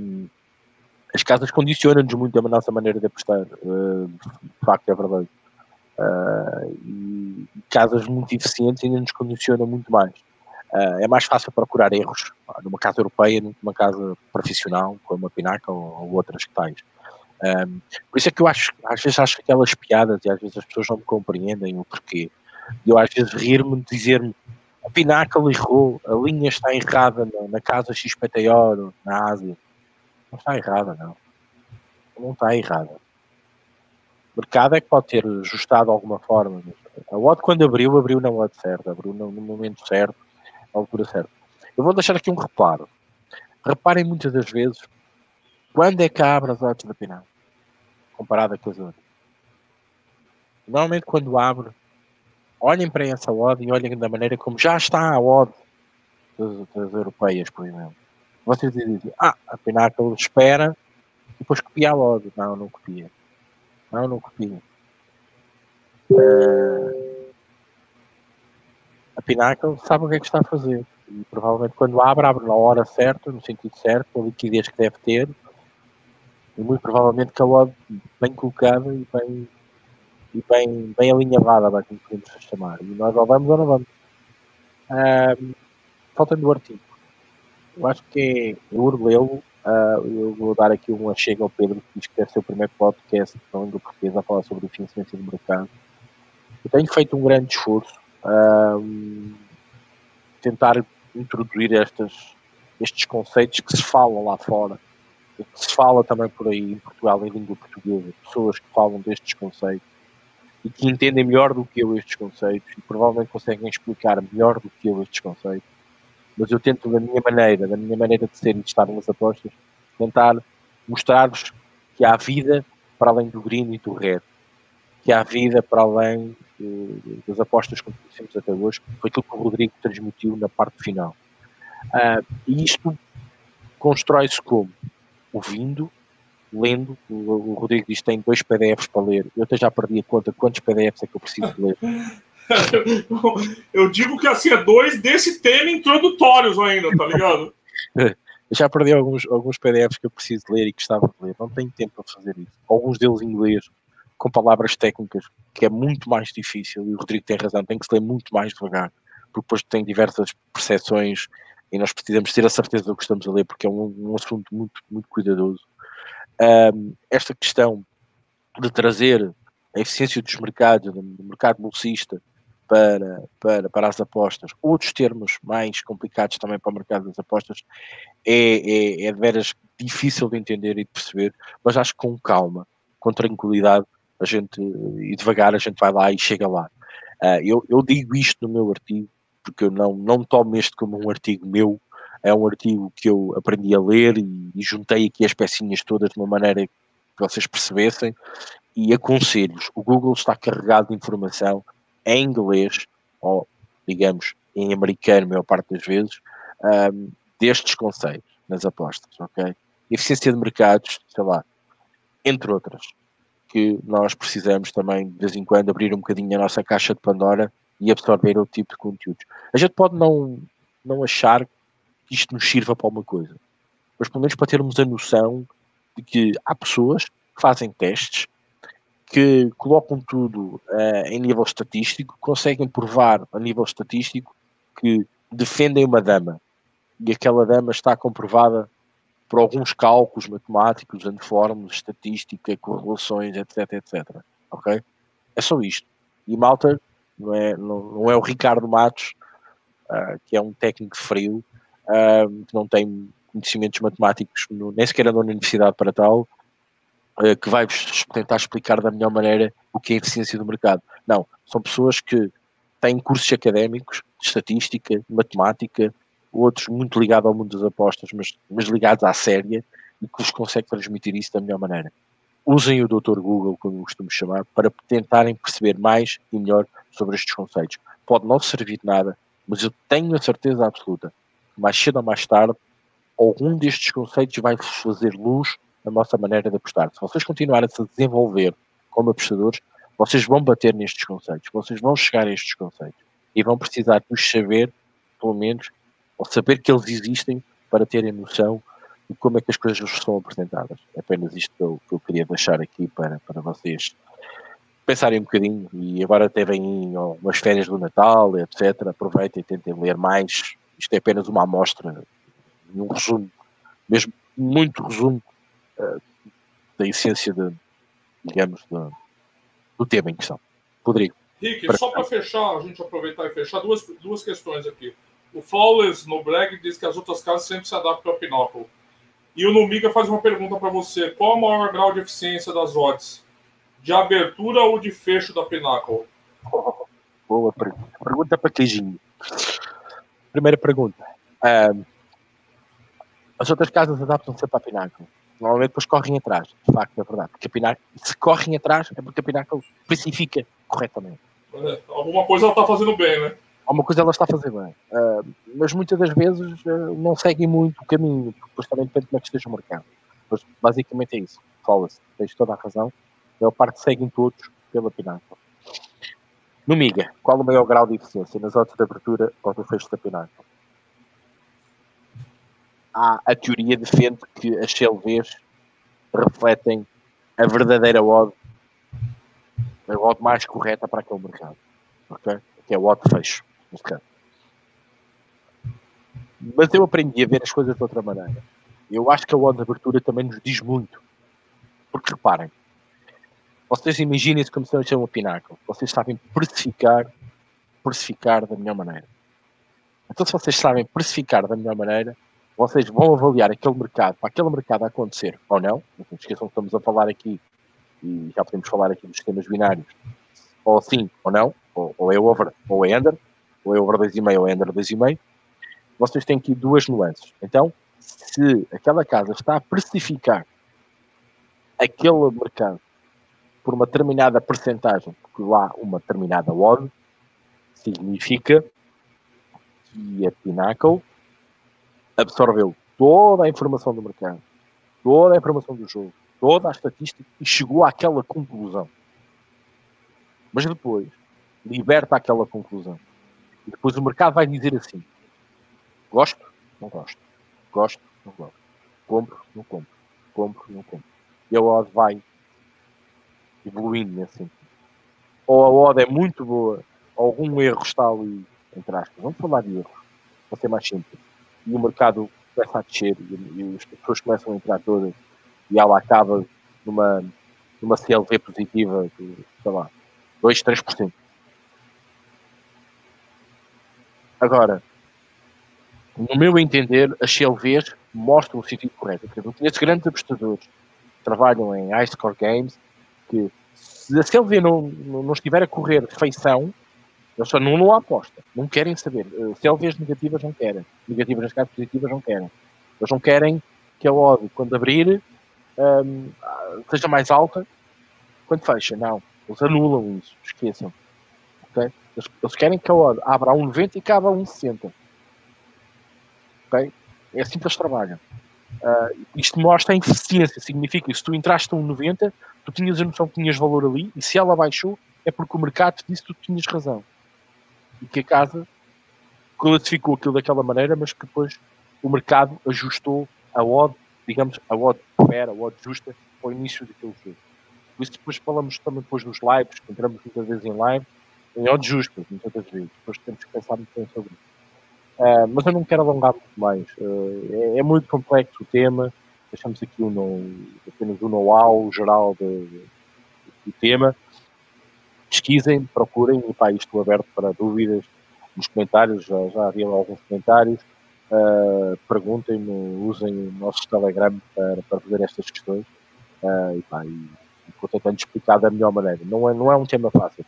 Um, as casas condicionam-nos muito a nossa maneira de apostar, uh, de facto é verdade. Uh, e casas muito eficientes ainda nos condicionam muito mais. Uh, é mais fácil procurar erros numa casa europeia do que numa casa profissional, como a Pinaca ou, ou outras que tais. Um, por isso é que eu acho, às vezes acho aquelas piadas e às vezes as pessoas não me compreendem o porquê. Eu às vezes rir-me dizer-me a Pinnacle errou, a linha está errada na, na casa XPTO, na Ásia. Não está errada, não. Não está errada. Mercado é que pode ter ajustado de alguma forma. A odd, quando abriu, abriu na odd certa, abriu no, momento certo, na altura certa. Eu vou deixar aqui um reparo. Reparem muitas das vezes quando é que abre as odds da Pinnacle, comparada com as outras. Normalmente, quando abre, olhem para essa odd e olhem da maneira como já está a odd das, das europeias, por exemplo. Vocês dizem, ah, a Pinnacle espera e depois copia a odd. Não, não copia. Não, não copia. Uh, a Pinnacle sabe o que é que está a fazer. E provavelmente quando abre, abre na hora certa, no sentido certo, com a liquidez que deve ter. E muito provavelmente com a odd bem colocada e bem e bem, bem alinhavada, vai como podemos chamar. E nós ou vamos ou não vamos. Um, falta do artigo. Eu acho que é, eu lê-lo. Uh, eu vou dar aqui uma chega ao Pedro, que diz que deve ser o primeiro podcast da língua portuguesa a falar sobre eficiência do mercado. Eu tenho feito um grande esforço um, tentar introduzir estas, estes conceitos que se falam lá fora, que se fala também por aí em Portugal em língua portuguesa, pessoas que falam destes conceitos e que entendem melhor do que eu estes conceitos e provavelmente conseguem explicar melhor do que eu estes conceitos. Mas eu tento, da minha maneira, da minha maneira de ser e de estar nas apostas, tentar mostrar-vos que há vida para além do green e do red, que há vida para além uh, das apostas que conhecemos até hoje, foi aquilo que o Rodrigo transmitiu na parte final. Uh, e isto constrói-se como? Ouvindo, lendo. O, o Rodrigo diz que tem dois PDFs para ler. Eu até já perdi a conta quantos PDFs é que eu preciso ler. eu digo que assim é dois desse tema introdutórios ainda, tá ligado? já perdi alguns, alguns PDFs que eu preciso ler e que gostava de ler. Não tenho tempo para fazer isso. Alguns deles em inglês, com palavras técnicas, que é muito mais difícil. E o Rodrigo tem razão, tem que se ler muito mais devagar, porque depois tem diversas percepções e nós precisamos ter a certeza do que estamos a ler, porque é um, um assunto muito, muito cuidadoso um, esta questão de trazer a eficiência dos mercados, do mercado bolsista para, para, para as apostas, outros termos mais complicados também para o mercado das apostas, é, é, é de veras difícil de entender e de perceber, mas acho que com calma, com tranquilidade, a gente, e devagar a gente vai lá e chega lá. Uh, eu, eu digo isto no meu artigo, porque eu não, não tomo este como um artigo meu, é um artigo que eu aprendi a ler e, e juntei aqui as pecinhas todas de uma maneira que vocês percebessem e aconselho-vos. O Google está carregado de informação em inglês, ou digamos em americano, a maior parte das vezes, um, destes conceitos nas apostas, ok? Eficiência de mercados, sei lá, entre outras, que nós precisamos também de vez em quando abrir um bocadinho a nossa caixa de Pandora e absorver outro tipo de conteúdos. A gente pode não, não achar que isto nos sirva para alguma coisa. Mas pelo menos para termos a noção de que há pessoas que fazem testes, que colocam tudo uh, em nível estatístico, conseguem provar a nível estatístico que defendem uma dama e aquela dama está comprovada por alguns cálculos matemáticos, anfórmulas, estatística, correlações, etc, etc. Ok? É só isto. E malta, não é, não, não é o Ricardo Matos, uh, que é um técnico frio, uh, que não tem conhecimentos matemáticos, no, nem sequer na universidade para tal, que vai tentar explicar da melhor maneira o que é a eficiência do mercado. Não, são pessoas que têm cursos académicos de estatística, de matemática, outros muito ligados ao mundo das apostas, mas, mas ligados à séria, e que vos consegue transmitir isso da melhor maneira. usem o Dr. Google, como costumo chamar, para tentarem perceber mais e melhor sobre estes conceitos. Pode não servir de nada, mas eu tenho a certeza absoluta que mais cedo ou mais tarde, algum destes conceitos vai fazer luz na nossa maneira de apostar. Se vocês continuarem a se desenvolver como apostadores, vocês vão bater nestes conceitos, vocês vão chegar a estes conceitos e vão precisar de os saber, pelo menos, ou saber que eles existem para terem noção de como é que as coisas são apresentadas. É apenas isto que eu, que eu queria deixar aqui para, para vocês pensarem um bocadinho e agora até vêm umas férias do Natal, etc. Aproveitem e tentem ler mais. Isto é apenas uma amostra, um resumo, mesmo muito resumo uh, da essência de, digamos, de, do tema em questão. Rodrigo. Rick, para... só para fechar, a gente aproveitar e fechar, duas, duas questões aqui. O Flawless no Brag diz que as outras casas sempre se adaptam ao Pinocchio. E o Numiga faz uma pergunta para você: qual o maior grau de eficiência das odds? De abertura ou de fecho da Pinnacle? boa pergunta. Pergunta para queijinho. Primeira pergunta. Um, as outras casas adaptam-se para a Pinnacle. Normalmente depois correm atrás. De facto, é verdade. Porque a Pinnacle, se correm atrás, é porque a Pinnacle especifica corretamente. É, alguma coisa ela está fazendo bem, né? alguma coisa ela está a fazer bem. Uh, mas muitas das vezes uh, não seguem muito o caminho, porque depois também depende de como é que esteja o mercado. Mas basicamente é isso. Fala-se, tens toda a razão. É o parte seguem todos pela Pinnacle. No MIGA, qual o maior grau de eficiência nas horas de abertura ou do fecho da Pinnacle? Há a teoria defende que as CLVs refletem a verdadeira odd, a odd mais correta para aquele mercado. Ok? Que é o odd fecho. Mas eu aprendi a ver as coisas de outra maneira. Eu acho que a odd de abertura também nos diz muito. Porque reparem, vocês imaginem-se como se não um pináculo. Vocês sabem precificar, precificar da melhor maneira. Então, se vocês sabem precificar da melhor maneira, vocês vão avaliar aquele mercado, para aquele mercado acontecer ou não. Não se esqueçam que estamos a falar aqui, e já podemos falar aqui dos sistemas binários, ou sim ou não, ou, ou é over ou é under, ou é over 2,5 ou é under 2,5, vocês têm aqui duas nuances. Então, se aquela casa está a precificar aquele mercado por uma determinada percentagem, porque lá uma determinada odd, significa que a Pinnacle absorveu toda a informação do mercado, toda a informação do jogo, toda a estatística e chegou àquela conclusão. Mas depois liberta aquela conclusão. E depois o mercado vai dizer assim: gosto, não gosto, gosto, não gosto, compro, não compro, compro, não compro. E a odd vai evoluindo nesse sentido. Ou a odd é muito boa, algum erro está ali, entre aspas. Vamos falar de erros, para ser mais simples. E o mercado começa a descer e, e as pessoas começam a entrar todas e ela acaba numa, numa CLV positiva de, sei lá, 2, 3%. Agora, no meu entender, as CLVs mostram o sentido correto. Conheço grandes apostadores trabalham em high score games que se a CLV não, não estiver a correr feição, eles só não, não aposta, não querem saber. Eh, CLVs negativas não querem, negativas nas casas positivas não querem. Eles não querem que a odd, quando abrir, um, seja mais alta quando fecha. Não, eles anulam isso, esqueçam. Okay? Eles, eles querem que a odd abra a 1,90 e cabe a 1,60. Ok? É assim que eles trabalham. Uh, isto mostra a eficiência, significa que se tu entraste a 1,90, tu tinhas a noção que tinhas valor ali, e se ela baixou, é porque o mercado disse que tu tinhas razão. E que a casa classificou aquilo daquela maneira, mas que depois o mercado ajustou a odd, digamos, a odd fair, a odd justa, ao início daquele jogo. Por isso depois falamos também depois nos lives, que entramos muitas vezes em live, em odds justas, muitas vezes. Depois temos que pensar muito bem sobre isso. Uh, mas eu não quero alongar muito mais. Uh, é, é, muito complexo o tema. Deixamos aqui um, apenas o um know-how geral do tema. Pesquisem, procurem, e pá, estou aberto para dúvidas nos comentários, já, já havia alguns comentários. Uh, Perguntem-me, usem o nosso Telegram para, para fazer estas questões. Uh, e, pá, e, e vou tentando explicar da melhor maneira. Não é, não é um tema fácil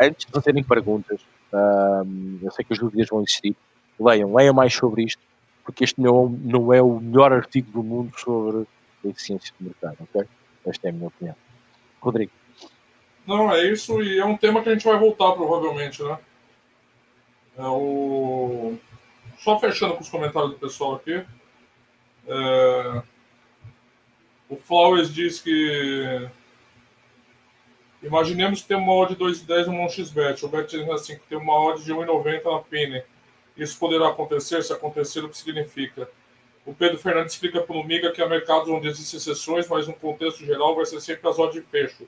antes de fazerem perguntas, um, eu sei que as dúvidas vão existir, leiam, leiam mais sobre isto, porque este não, não é o melhor artigo do mundo sobre a eficiência do mercado, ok? Esta é a minha opinião. Rodrigo. Não, é isso, e é um tema que a gente vai voltar provavelmente, né? É o... Só fechando com os comentários do pessoal aqui. É... O Flowers diz que. Imaginemos que tem uma odd de 2,10 no MonXBet. O Bet diz assim que tem uma odd de 1,90 na Penny. Isso poderá acontecer? Se acontecer, o que significa? O Pedro Fernandes explica para o Miga que há mercados onde existem exceções, mas no contexto geral vai ser sempre as odds de fecho,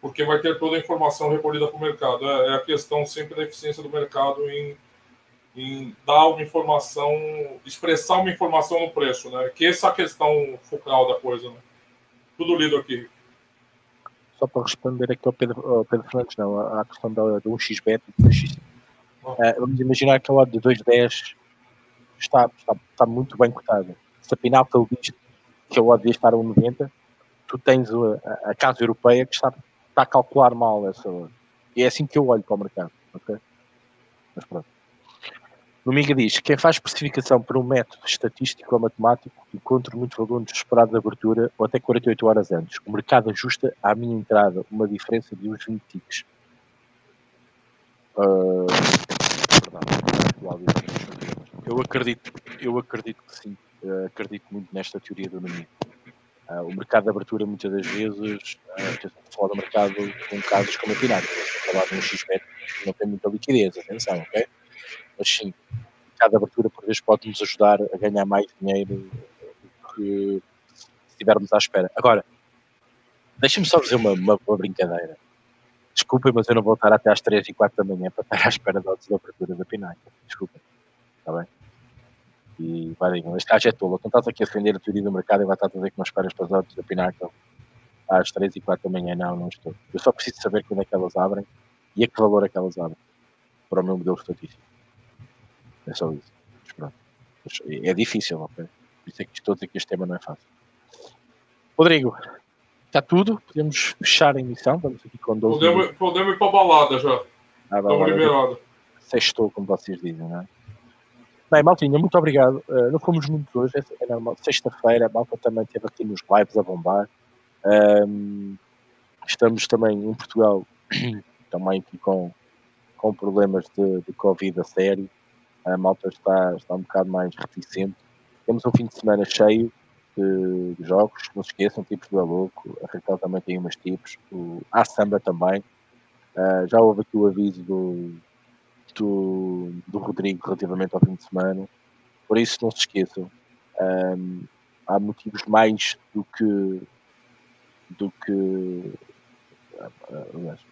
porque vai ter toda a informação recolhida para o mercado. É, é a questão sempre da eficiência do mercado em em dar uma informação, expressar uma informação no preço, né? Que essa é a questão focal da coisa, né? Tudo lido aqui. Só para responder aqui ao Pedro, ao Pedro Fernandes, não, à questão da, do 1xbet e do 2x. Uh, vamos imaginar que a hora de 2,10 está, está, está muito bem cotada. Se a Pinnacle diz que a odd devia estar a 1,90, tu tens a, a, Casa Europeia que está, está a calcular mal essa. E é assim que eu olho para o mercado. Mas pronto. No Miga diz: quem faz especificação por um método estatístico ou matemático encontra muito valor no esperado de abertura ou até 48 horas antes. O mercado ajusta à minha entrada uma diferença de uns 20 ticks. Uh, eu acredito, eu acredito que sim. Uh, acredito muito nesta teoria do Namigo. Uh, o mercado de abertura, muitas das vezes, uh, falar do mercado com casos como a Pinário, falar de um XBET não tem muita liquidez, atenção, ok? mas sim, cada abertura por vez pode nos ajudar a ganhar mais dinheiro do que estivermos à espera. Agora, deixem-me só fazer uma, uma, uma, brincadeira. Desculpem, mas eu não vou estar até às 3 e 4 da manhã para estar à espera da abertura da Pinnacle. Desculpem. Está bem? E vai digam, este gajo é tolo. Então estás aqui a defender a teoria do mercado e vai estar a dizer que não esperas para as odds da Pinnacle às 3 e 4 da manhã. Não, não estou. Eu só preciso saber quando é que elas abrem e a que valor é que elas abrem para o meu modelo estatístico. É só isso. Mas pronto. É difícil, ok? Por isso é que estou a dizer que este tema não é fácil. Rodrigo, está tudo? Podemos fechar a emissão? Vamos aqui com 12 podemos, podemos ir para a balada já. Ah, Estamos liberados. Sextou, como vocês dizem, não é? Bem, Maltinha, muito obrigado. Uh, não fomos muitos hoje, é normal. Sexta-feira, a Malta também esteve aqui nos lives a bombar. Um, estamos também em Portugal, também aqui com, com problemas de, de Covid a sério a malta está, está um bocado mais reticente. Temos um fim de semana cheio de, de jogos, não se esqueçam, tipos do Alouco, a Raquel também tem umas tipos, o, a Samba também. Uh, já houve aqui o aviso do, do, do, Rodrigo relativamente ao fim de semana, por isso não se esqueçam. Um, há motivos mais do que do que uh,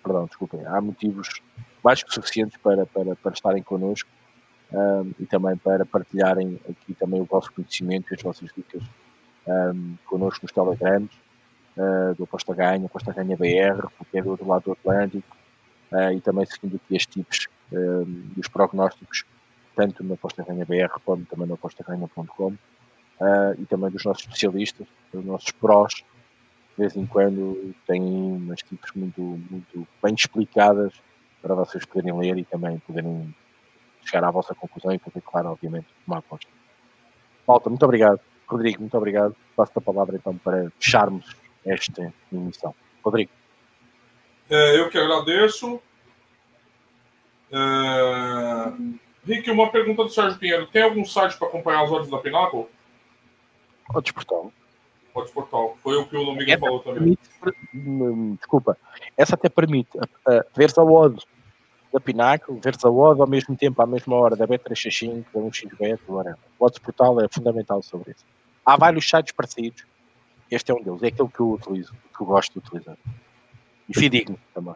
perdão, desculpem, há motivos mais que suficientes para, para, para estarem connosco um, e também para partilharem aqui também o vosso conhecimento e as vossas dicas um, connosco nos telegrams uh, do Aposta Ganha, Aposta Ganha BR, porque é do outro lado do Atlântico, uh, e também seguindo aqui as tips um, e os prognósticos, tanto na Aposta Ganha BR como também no apostaganha.com, uh, e também dos nossos especialistas, dos nossos prós, de vez em quando têm umas tips muito, muito bem explicadas para vocês poderem ler e também poderem chegar à vossa conclusão e fazer, claro, obviamente, uma aposta. Malta, muito obrigado. Rodrigo, muito obrigado. Passo a palavra então para fecharmos esta emissão. Rodrigo. É, eu que agradeço. É... Rick, uma pergunta do Sérgio Pinheiro. Tem algum site para acompanhar as odds da Pinnacle? Odds Portal. Odds Portal. Foi o que o Miguel falou também. Permite, desculpa. Essa até permite uh, ver se a odds da Pinaco, veres a odd ao mesmo tempo, à mesma hora, da Bet365, da 1xBet, whatever. O Odds Portal é fundamental sobre isso. Há vários sites parecidos, este é um deles, é aquele que eu utilizo, que eu gosto de utilizar. E fidigno também.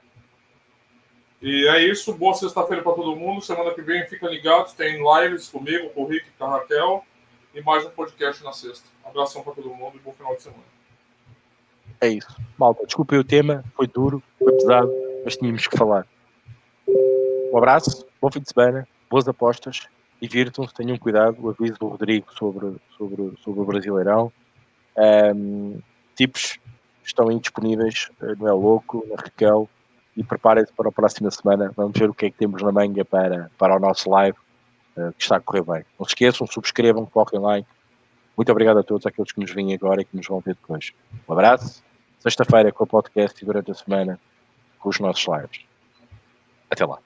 E é isso, boa sexta-feira para todo mundo. Semana que vem, fica ligados, tem lives comigo, com o Rick com a Raquel, e mais um podcast na sexta. Abração para todo mundo e bom final de semana. É isso. Malta, desculpem o tema, foi duro, foi pesado, mas tínhamos que falar. Um abraço, bom fim de semana, boas apostas, divirtam-se, tenham cuidado. O aviso do Rodrigo sobre, sobre, sobre o Brasileirão. Um, tipos estão indisponíveis, eh, não é louco, na Raquel. E preparem-se para a próxima semana. Vamos ver o que é que temos na manga para, para o nosso live, uh, que está a correr bem. Não se esqueçam, subscrevam, coloquem like. Muito obrigado a todos aqueles que nos vêm agora e que nos vão ver depois. Um abraço sexta-feira com o podcast e durante a semana com os nossos lives. Até lá.